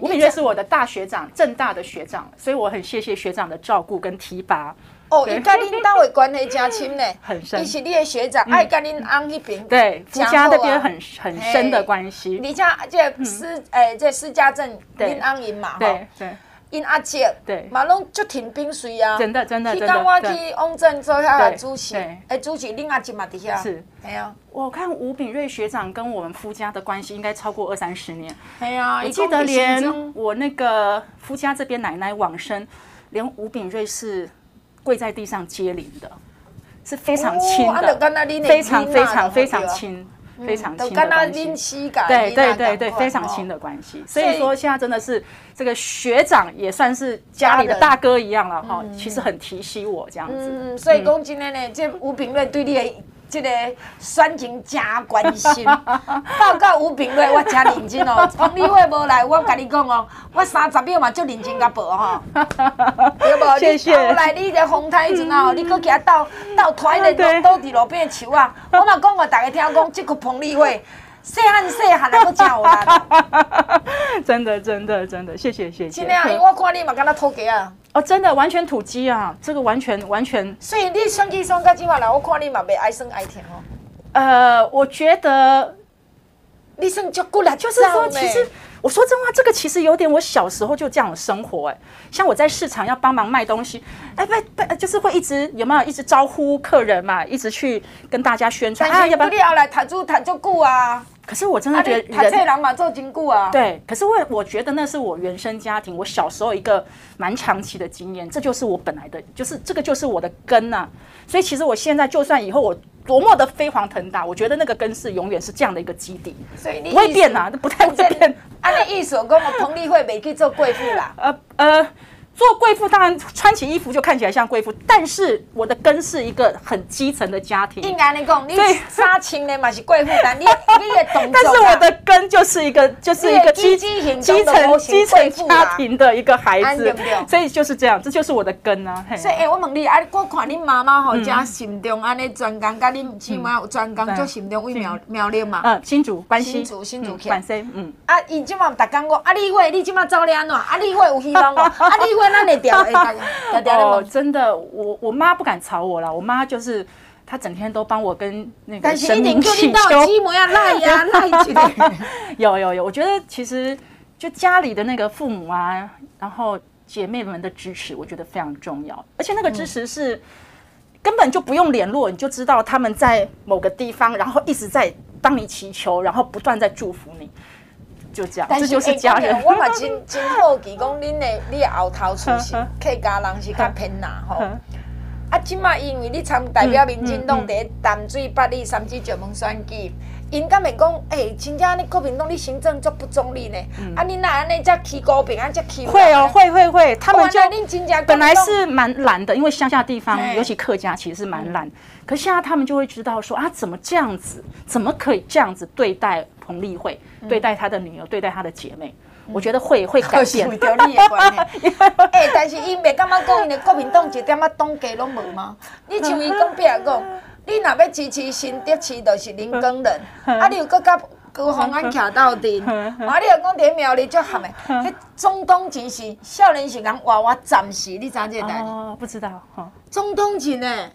吴秉叡是我的大学长，正大的学长，所以我很谢谢学长的照顾跟提拔。哦，伊甲恁单位关系真亲呢，很深。伊是你的学长，爱甲恁翁迄边，对，夫家那边很很深的关系。你像这施诶，这施家镇恁翁因嘛，对对。因阿姐，对，嘛拢足挺冰水啊，真的真的。去讲我去翁镇做遐个主席，哎，主席恁阿姐嘛伫遐。是，哎呀，我看吴炳瑞学长跟我们夫家的关系应该超过二三十年。哎呀，我记得连我那个夫家这边奶奶往生，连吴炳瑞是跪在地上接灵的，是非常亲的，非常非常非常亲。非常亲的关系，对对对对，非常亲的关系。所以说现在真的是这个学长也算是家里的大哥一样了哈，其实很提携我这样子。嗯，所以讲今天呢，这吴评论对你的这个选情真关心。报告吴炳瑞，我真认真哦。彭丽慧无来，我甲你讲哦，我三十秒嘛就认真甲报吼。对无？谢谢。后来你这风台阵啊，你搁行到到台的倒伫路边的树啊，我嘛讲过逐个听讲，即个彭丽慧细汉细汉还佫 真有力。真的真的真的，谢谢谢谢。真的啊，因为我看你嘛敢若土鸡啊。哦，真的完全土鸡啊，这个完全完全。所以你选举选到今晚来，我看你嘛袂爱生爱听哦。呃，我觉得你算就过来，就是说，其实我说真话，这个其实有点我小时候就这样的生活哎。像我在市场要帮忙卖东西，哎不不，就是会一直有没有一直招呼客人嘛，一直去跟大家宣传啊，要不要来谈住谈就顾啊。可是我真的觉得他这人嘛做经过啊。对，可是我我觉得那是我原生家庭，我小时候一个蛮长期的经验，这就是我本来的，就是这个就是我的根呐、啊。所以其实我现在就算以后我多么的飞黄腾达，我觉得那个根是永远是这样的一个基底，所以你不会变呐啊，不太会变。按你意思讲，我彭丽慧没去做贵妇啦。呃 呃。做贵妇当然穿起衣服就看起来像贵妇，但是我的根是一个很基层的家庭。应该你讲，你杀青的嘛是贵妇，但你你也懂。但是我的根就是一个就是一个基基层基层家庭的一个孩子，所以就是这样，这就是我的根啊。所以，哎，我问你，啊，我看你妈妈吼家心中安尼专工，甲你起码有专工做心中为苗苗栗嘛？嗯，新竹关西，新竹新竹关西，嗯。啊，伊即马逐工讲，啊，丽慧，你即马走咧安怎？啊，丽慧有希望哦，啊，丽慧。那你掉哦，真的，我我妈不敢吵我了。我妈就是她整天都帮我跟那个神明祈求。有有有，我觉得其实就家里的那个父母啊，然后姐妹们的支持，我觉得非常重要。而且那个支持是根本就不用联络，你就知道他们在某个地方，然后一直在帮你祈求，然后不断在祝福你。就这样，这就是家人。我嘛真 真好奇，讲恁的你的后头出身 客家人是较偏哪吼？啊，即马因为你参代表民进党伫淡水、八里、三芝、石门选举，因敢会讲，诶，真正你国民党你行政足不中立呢？啊，你那安尼才起高平，安，才起。会哦，会会会，他们就本来是蛮懒的，因为乡下地方，尤其客家，其实是蛮懒。可是现在他们就会知道说啊，怎么这样子？怎么可以这样子对待？彭丽慧对待她的女儿，对待她的姐妹，我觉得会会改变。哎，但是伊袂感觉讲，因为国民党一点啊党家拢无吗？你像伊讲，比如讲，你若要支持新德市，就是林耕人，啊，你又搁甲高宏安徛到阵，啊，你又讲点苗栗就喊的，迄中东前是少年是人娃娃暂时，你知影这个代志？哦，不知道哈。中东前呢？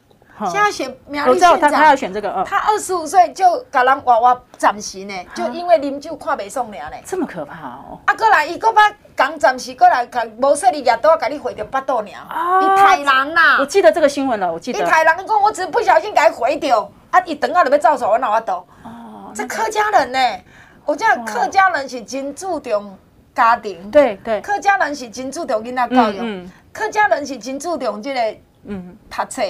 现在选苗栗县长，他他要选这个，他二十五岁就甲人娃娃暂时呢，就因为啉酒看袂爽了呢。这么可怕哦！啊，过来伊搁把讲暂时过来，甲无说你俩都要甲你毁掉巴肚尔。你太人啦！我记得这个新闻了，我记得。你太人讲，我只是不小心甲伊毁掉，啊，伊等下就要照手，我哪法度？哦，这客家人呢？我讲客家人是真注重家庭，对对，客家人是真注重囡仔教育，客家人是真注重这个嗯读册。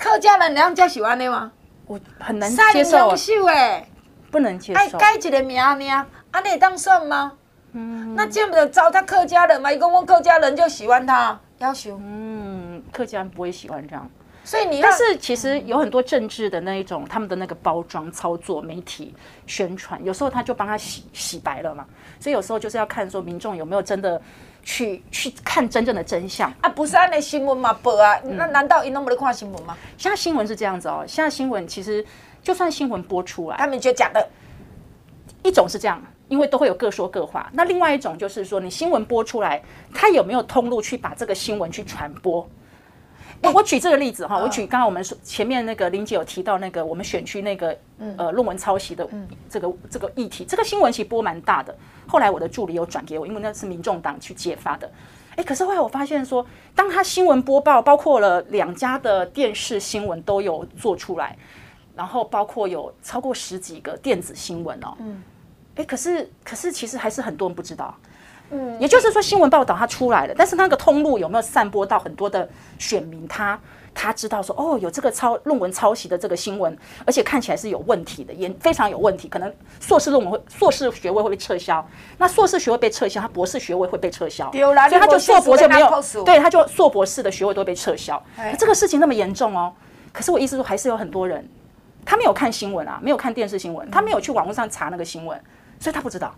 客家人两家喜欢的吗？我很难接受。哎，不能接受。哎，改一个名呢？安尼当算吗？嗯，那这样子糟蹋客家人嘛？一个问客家人就喜欢他，要求。嗯，客家人不会喜欢这样。所以你，但是其实有很多政治的那一种，他们的那个包装、操作、媒体宣传，有时候他就帮他洗洗白了嘛。所以有时候就是要看说民众有没有真的。去去看真正的真相啊！不是按那新闻嘛报啊？那难道因拢没得看新闻吗？现在新闻是这样子哦。现在新闻其实就算新闻播出来，他们觉得假的。一种是这样，因为都会有各说各话。那另外一种就是说，你新闻播出来，他有没有通路去把这个新闻去传播？我我举这个例子哈，我举刚刚我们说前面那个林姐有提到那个我们选区那个呃论文抄袭的这个这个议题，这个新闻其实播蛮大的。后来我的助理有转给我，因为那是民众党去揭发的。哎，可是后来我发现说，当他新闻播报，包括了两家的电视新闻都有做出来，然后包括有超过十几个电子新闻哦。嗯。哎，可是可是其实还是很多人不知道。嗯，也就是说新闻报道它出来了，但是那个通路有没有散播到很多的选民？他他知道说哦，有这个抄论文抄袭的这个新闻，而且看起来是有问题的，也非常有问题，可能硕士论文会硕士学位会被撤销。那硕士学位被撤销，他博士学位会被撤销，所以他就硕博就没有，对，他就硕博士的学位都被撤销。这个事情那么严重哦，可是我意思说还是有很多人他没有看新闻啊，没有看电视新闻，他没有去网络上查那个新闻，所以他不知道。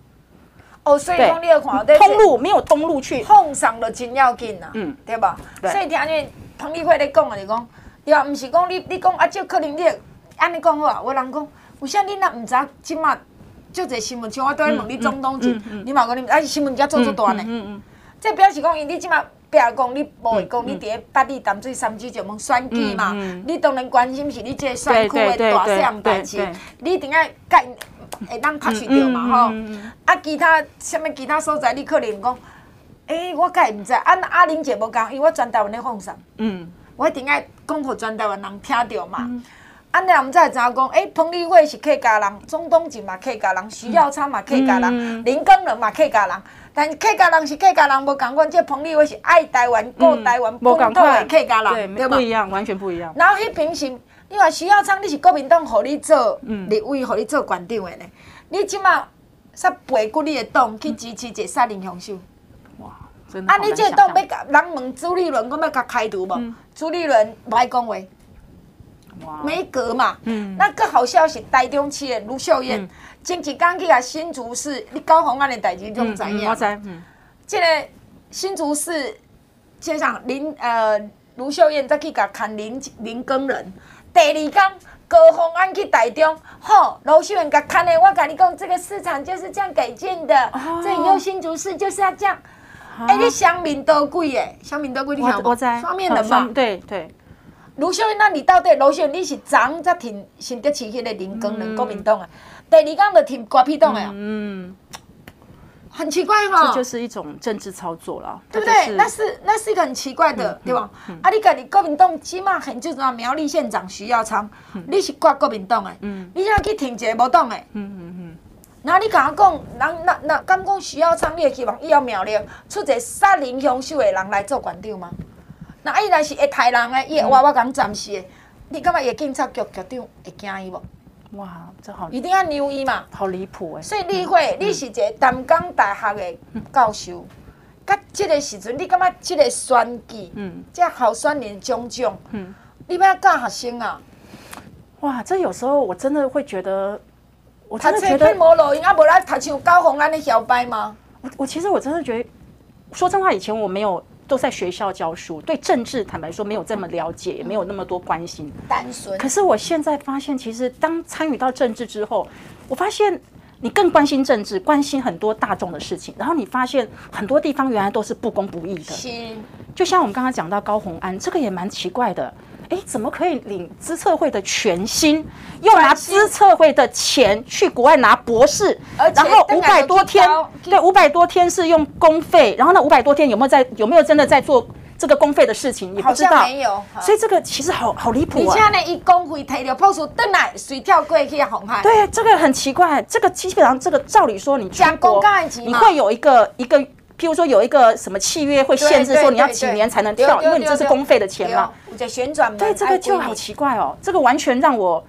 哦，所以讲你要看，通路没有通路去碰上了真要紧呐，嗯，对吧？所以听见彭丽慧咧讲啊，就讲，对啊，毋是讲你你讲啊，这可能你安尼讲好啊，有人讲，有啥你若毋知？今麦就这新闻，像我都在问你中东去，你嘛讲你，啊新闻家做出大呢，这表示讲，因你即马不要讲，你无会讲，你伫咧八里淡水三支就问选举嘛，你当然关心是你即个选区的大项代志，你一定要盖。会当拍取到嘛吼，啊其他什物其他所在，你可能讲，诶，我敢会毋知，啊阿玲姐无讲，因为我全台湾咧放送，嗯，我一定爱讲互全台湾人听着嘛。啊，你若唔知会知影讲，诶，彭丽慧是客家人，钟东锦嘛客家人，徐耀昌嘛客家人，林根仁嘛客家人，但客家人是客家人，无共款，这彭丽慧是爱台湾、顾台湾本土的客家人，对，不一样，完全不一样。然后迄平时。你话徐耀昌，你是国民党，互你做立委，互你做县长的呢？你即马煞背骨你的党去支持一个杀人凶手？哇！真的。啊，你这个党要甲人问朱立伦，我要甲开除无？朱立伦无爱讲话。哇！没格嘛。嗯。那个好消息，台中市的卢秀燕前几天去甲新竹市，你高虹安的代志你拢知影？我知。嗯。这个新竹市街上林呃卢秀燕再去甲看林林耕人。第二天，高虹安去台中，吼，卢秀燕甲看的，我甲你讲，这个市场就是这样改建的，这以后新竹市就是要这样。哎，你乡民都贵耶，乡民都贵，你看我双面人嘛。对对。卢秀燕，那你到底卢秀燕你是昨才挺新德市迄个林耕仁国民党啊？第二天就挺国民党的嗯。很奇怪哈，这就是一种政治操作了，对不对？那是那是一个很奇怪的，对吧？啊，你讲你国民党起码很就是说苗栗县长徐耀昌，你是挂国民党的，你要去挺一个无党的，嗯嗯嗯。然后你甲我讲，人那那敢讲徐耀昌，你会希望以后苗栗出一个杀人凶手的人来做馆长吗？那伊若是会杀人的，伊会哇哇讲暂时的，你感觉伊警察局局长会惊伊无？哇，这好，一定要留伊嘛，好离谱诶！所以你会，你是一个淡江大学的教授，甲即个时阵，你感觉即个选举，嗯，这候选人种种，嗯，你要教学生啊？哇，这有时候我真的会觉得，我真的觉得啊，无来读像高虹安的小白吗？我我其实我真的觉得，说真话，以前我没有。都在学校教书，对政治坦白说没有这么了解，也没有那么多关心。单纯。可是我现在发现，其实当参与到政治之后，我发现你更关心政治，关心很多大众的事情。然后你发现很多地方原来都是不公不义的。是。就像我们刚刚讲到高虹安，这个也蛮奇怪的。哎，怎么可以领资策会的全薪，又拿资策会的钱去国外拿博士，然后五百多天，对，五百多天是用公费，然后那五百多天有没有在有没有真的在做这个公费的事情？也不知道，没有。所以这个其实好好离谱啊！你现在一公费提了破数，登来水跳过去红海。对，这个很奇怪。这个基本上这个照理说，你出国你会有一个一个。譬如说有一个什么契约会限制说你要几年才能跳，因为你这是公费的钱嘛。在旋转。对，这个就好奇怪哦，这个完全让我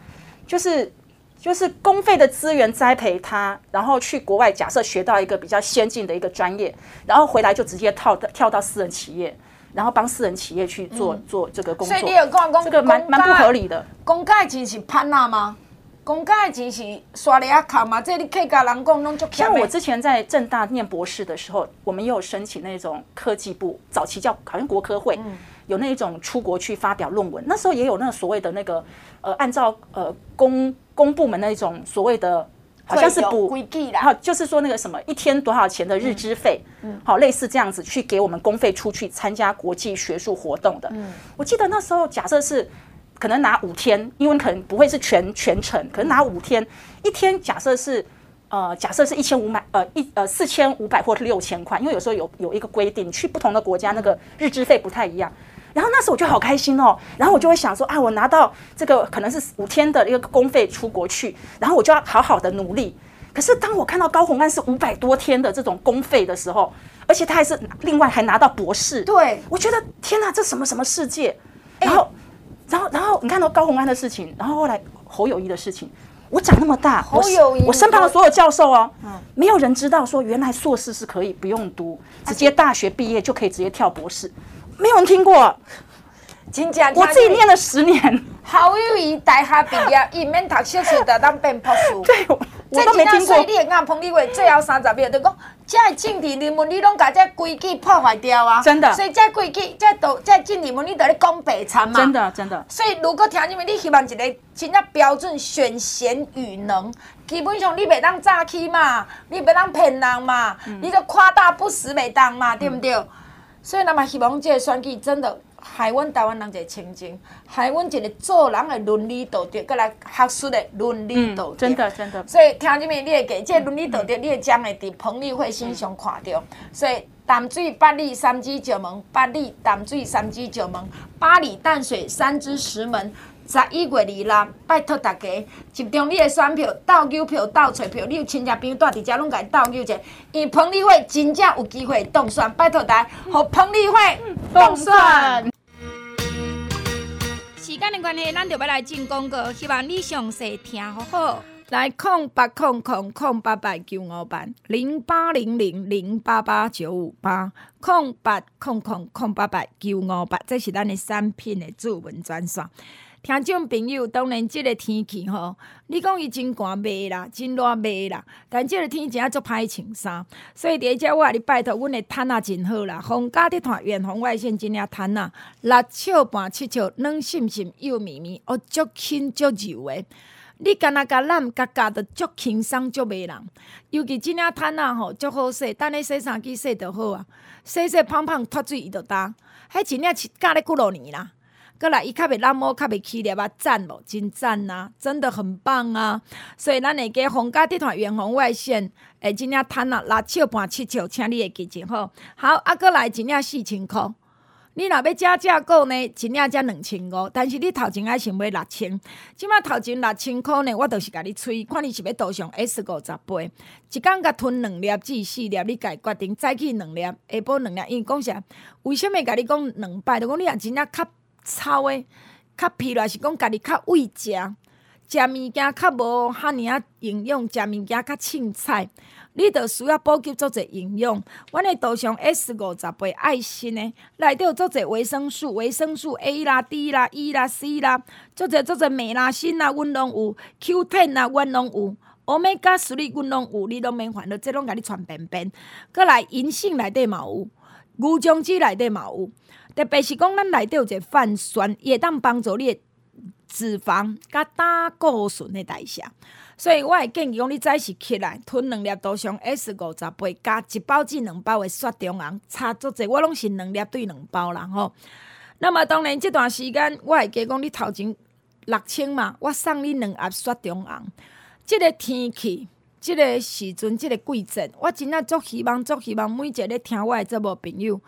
就是就是公费的资源栽培他，然后去国外假设学到一个比较先进的一个专业，然后回来就直接跳跳到私人企业，然后帮私人企业去做做这个工作。所以你有讲讲这个蛮蛮不合理的。公盖钱是潘娜吗？公家的钱是刷了啊卡嘛？这里客家人讲拢就像我之前在政大念博士的时候，我们也有申请那种科技部，早期叫好像国科会，嗯、有那种出国去发表论文。那时候也有那所谓的那个呃，按照呃公公部门那种所谓的好像是补，然后就是说那个什么一天多少钱的日资费，嗯，好，类似这样子去给我们公费出去参加国际学术活动的。嗯，我记得那时候假设是可能拿五天，因为可能不会是全全程，可能拿五天，一天假设是呃假设是一千五百呃一呃四千五百或是六千块，因为有时候有有一个规定，去不同的国家那个日资费不太一样。然后那时候我就好开心哦，然后我就会想说啊，我拿到这个可能是五天的一个公费出国去，然后我就要好好的努力。可是当我看到高红安是五百多天的这种公费的时候，而且他还是另外还拿到博士，对，我觉得天哪，这什么什么世界？然后，然后，然后你看到高虹安的事情，然后后来侯友谊的事情，我长那么大，侯友宜，我身旁的所有教授哦，嗯，没有人知道说原来硕士是可以不用读，直接大学毕业就可以直接跳博士。没有人听过，真假？我自己念了十年。好友谊大学毕业，伊免读硕士就当变博士。对，我都没听过。你讲彭丽伟最后三十秒就讲，这政治人物你拢把这规矩破坏掉啊！真的。所以这规矩，这都这政治人物你都咧讲白惨嘛？真的，真的。所以如果听你们，你希望一个真正标准选贤与能，基本上你袂当诈欺嘛，你袂当骗人嘛，嗯、你都夸大不实袂当嘛，对不对？嗯所以，咱嘛希望这个选举真的害阮台湾人一个清净，害阮一个做人的伦理道德，搁来学术的伦理道德。真的，真的。所以，听你们，你会给这伦理道德，你会将会伫彭丽慧身上看到。所以，淡水八里三支石门，八里淡水三支石门，八里淡水三支石门。十一月二六，拜托大家集中你的选票，倒邮票，倒揣票。你有亲戚朋友住伫遮，拢甲伊倒邮者。因彭丽慧真正有机会当选，拜托大家，互彭丽慧当选。时间的关系，咱就要来进广告，希望你详细听好好。来，空八空空空八八九五八零八零零零八八九五八空八空空空八八九五八，这是咱的产品的主文专线。听众朋友，当然即个天气吼，你讲伊真寒袂啦，真热袂啦，但即个天真啊足歹穿衫，所以第一只我你拜托，阮的毯啊真好啦，红家的团远红外线真领毯啊，六尺半七尺，软绵绵又绵绵，哦足轻足柔的，你干那甲咱甲夹的足轻松足袂人，尤其真领毯仔吼足好洗，等你洗衫机洗就好啊，洗洗胖胖脱水伊就干，迄真领是教咧几落年啦。过来，伊较袂烂毛，较袂起粒啊，赞咯，真赞呐，真的很棒啊！所以咱会给红家集团远红外线，诶，真正趁啊，六尺半七尺，请你会记真好。好，啊，过来真正四千块，你若要加价购呢，真正才两千五，但是你头前爱想买六千，即马头前六千块呢，我都是甲你催，看你是要倒上 S 五十八，一工甲吞两粒至四粒，你家决定再去两粒，下晡两粒，因为讲啥？为什么甲你讲两摆？就讲你若真正较。操诶，较疲劳是讲家己较畏食，食物件较无哈尔啊营养，食物件较凊彩，你着需要补给做者营养。阮诶杜尚 S 五十八爱心诶，内底有足侪维生素，维生素 A 啦、D 啦、E 啦、C 啦，做者做者美拉辛啦，阮拢有 qt 啦，阮拢有，Omega three 阮拢有，你拢免烦恼，即拢甲你传便便。阁来银杏内底嘛有，牛樟芝内底嘛有。特别是讲，咱内底有一个泛酸，伊会当帮助你诶脂肪甲胆固醇的代谢。所以我会建议讲，你早时起来吞两粒杜尚 S 五十八，加一包至两包的雪中红，差足济。我拢是两粒对两包啦吼。那么当然，这段时间我会加讲，你头前六千嘛，我送你两盒雪中红。这个天气，这个时阵，这个季节，我真正足希望，足希望每一个听我的节目朋友。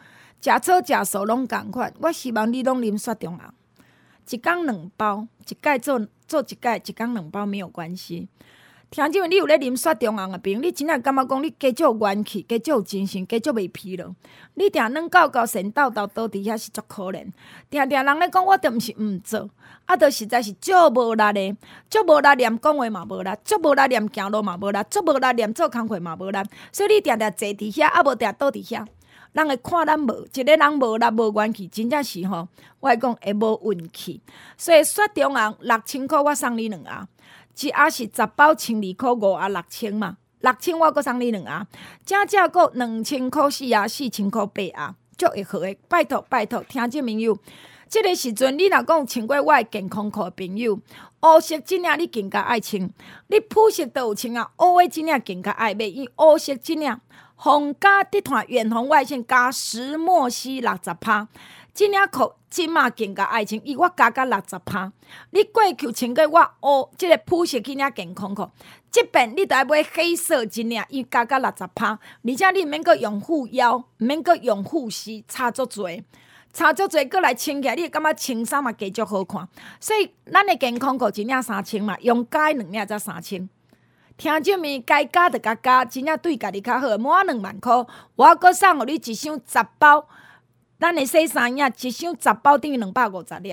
食草食素拢共款，我希望你拢啉雪中红，一工两包，一盖做做一盖，一工两包没有关系。听众们，你有咧啉雪中红的朋友，你真正感觉讲你加少有元气，加少有精神，加少袂疲劳。你定软到到神叨叨倒伫遐是足可怜。定定人咧讲，我着毋是毋做，啊，着实在是足无力的，足无力连讲话嘛无力，足无力连行路嘛无力，足无力连做工课嘛无力。所以你定定坐伫遐，啊无定倒伫遐。人会看咱无，一个人无力无元气，真正是吼，我会讲会无运气。所以雪中红六千块，我送你两盒，一盒是十包千二块，五盒六千嘛，六千我阁送你两盒，正正阁两千块四盒，四千块八盒，足会好诶，拜托拜托，听众朋友，即、个时阵你若讲穿过我诶健康裤，朋友，乌色即领你更加爱穿，你肤色都有穿啊，乌诶即领更加爱买，伊乌色即领，防假滴团远红外线加石墨烯六十趴。即领裤即嘛更加爱穿，伊我加加六十趴。你过去穿过我哦，即、这个肤色即领健康裤，即便你都爱买黑色即领，伊加加六十趴。而且你毋免阁用护腰，毋免阁用护膝，差足济，差足济，阁来穿起来，你会感觉穿衫嘛加足好看。所以咱的健康裤一领三千嘛，用加两领才三千。听众们该加的加加，真正对家己较好，满两万块，我阁送互你一箱十包。咱的洗衫液一箱十包等于两百五十粒，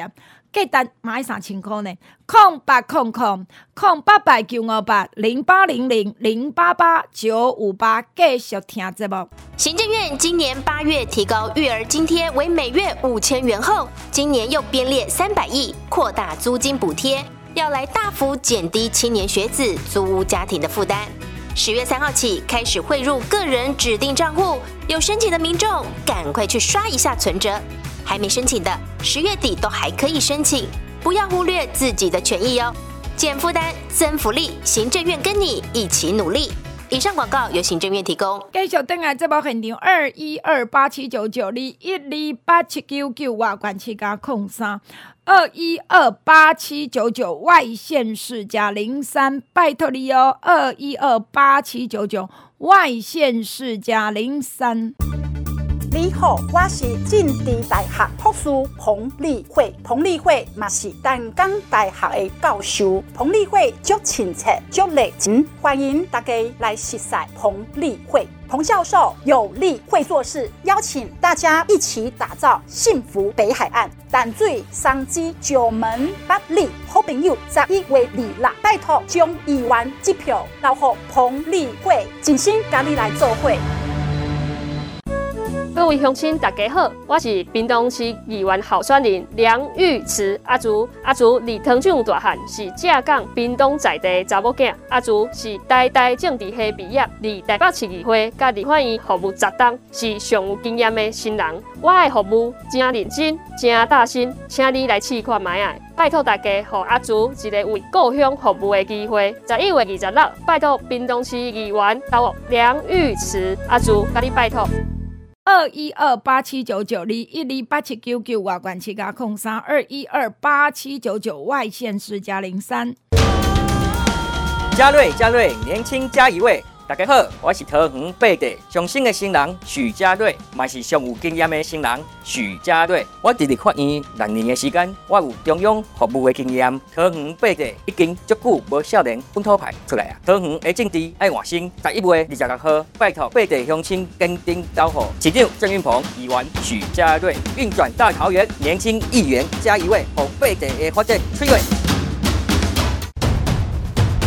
价值买三千块呢。空八空空空八百九五八零八零零零八八九五八，继续听节目。行政院今年八月提高育儿津贴为每月五千元后，今年又编列三百亿扩大租金补贴，要来大幅减低青年学子租屋家庭的负担。十月三号起开始汇入个人指定账户，有申请的民众赶快去刷一下存折，还没申请的十月底都还可以申请，不要忽略自己的权益哦。减负担增福利，行政院跟你一起努力。以上广告由行政院提供。继续登来这部现场二一二八七九九二一二八七九九外管七加空三。二一二八七九九外线是加零三，拜托你哦。二一二八七九九外线是加零三。你好，我是政治大学博士彭丽慧，彭丽慧嘛是淡江大学的教授，彭丽慧足亲切足热情，欢迎大家来认识彭丽慧。彭教授有力会做事，邀请大家一起打造幸福北海岸。淡水商机九门八里，好朋友十一月二日，拜托将一万支票留给彭丽慧，尽心跟你来做会。各位乡亲，大家好，我是屏东市议员候选人梁玉慈阿竹。阿竹离汤奖大汉，是正港屏东在地查某囝。阿竹是台大政治系毕业，离台北市议会甲立法院服务十当，是上有经验的新人。我的服务真认真，真大心，请你来试看卖啊！拜托大家，给阿竹一个为故乡服务的机会。十一月二十六，拜托屏东市议员到梁玉慈阿竹，甲你拜托。二一二八七九九二一二八七九九外管七加空三二一二八七九九外线是加零三。嘉瑞嘉瑞，年轻加一位。大家好，我是桃园八地上新的新人许家瑞，嘛是上有经验的新人许家瑞。我伫立法院六年的时间，我有中央服务的经验。桃园八地已经足久无少年本土派出来啊！桃园的政治爱换新，十一月二十六号，拜托八地乡亲跟定守护市长郑运鹏、议员许家瑞运转大桃园，年轻议员加一位，让八地的发展出位。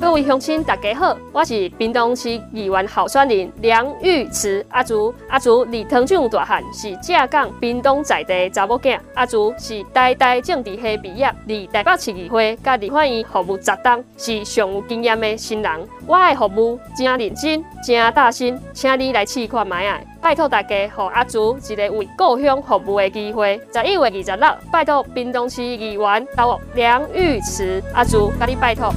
各位乡亲，大家好，我是屏东市议员候选人梁玉慈阿竹。阿竹离汤奖大汉，是正港屏东在地查某囝。阿竹是台大政治系毕业，离台北市议会甲立法院服务十当，是上有经验的新人。我的服务真认真，真大心，请你来试看卖啊！拜托大家，给阿竹一个为故乡服务的机会。十一月二十六，拜托屏东市议员到梁玉慈阿竹，甲你拜托。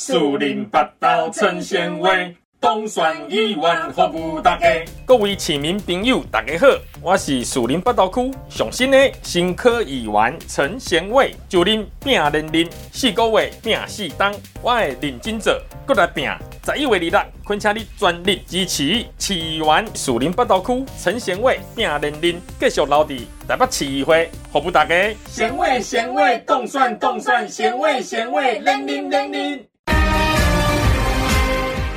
树林八道陈贤伟，东选议员服务大家。各位市民朋友，大家好，我是树林八道区上新的新科议员陈贤伟，就恁拼连任四个月拼四当，我会认真做，过来拼。十一月二日，恳请你全力支持市议员树林八道区陈贤伟拼连任，继续留伫台北市议会服务大家。贤伟贤伟，东选东选，贤伟贤伟，连任连任。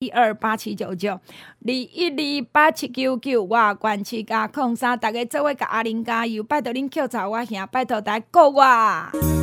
一二八七九九，二一二八七九九，我关七加空三，大家做位甲阿玲加油，拜托恁 Q 查我兄，拜托大家鼓我。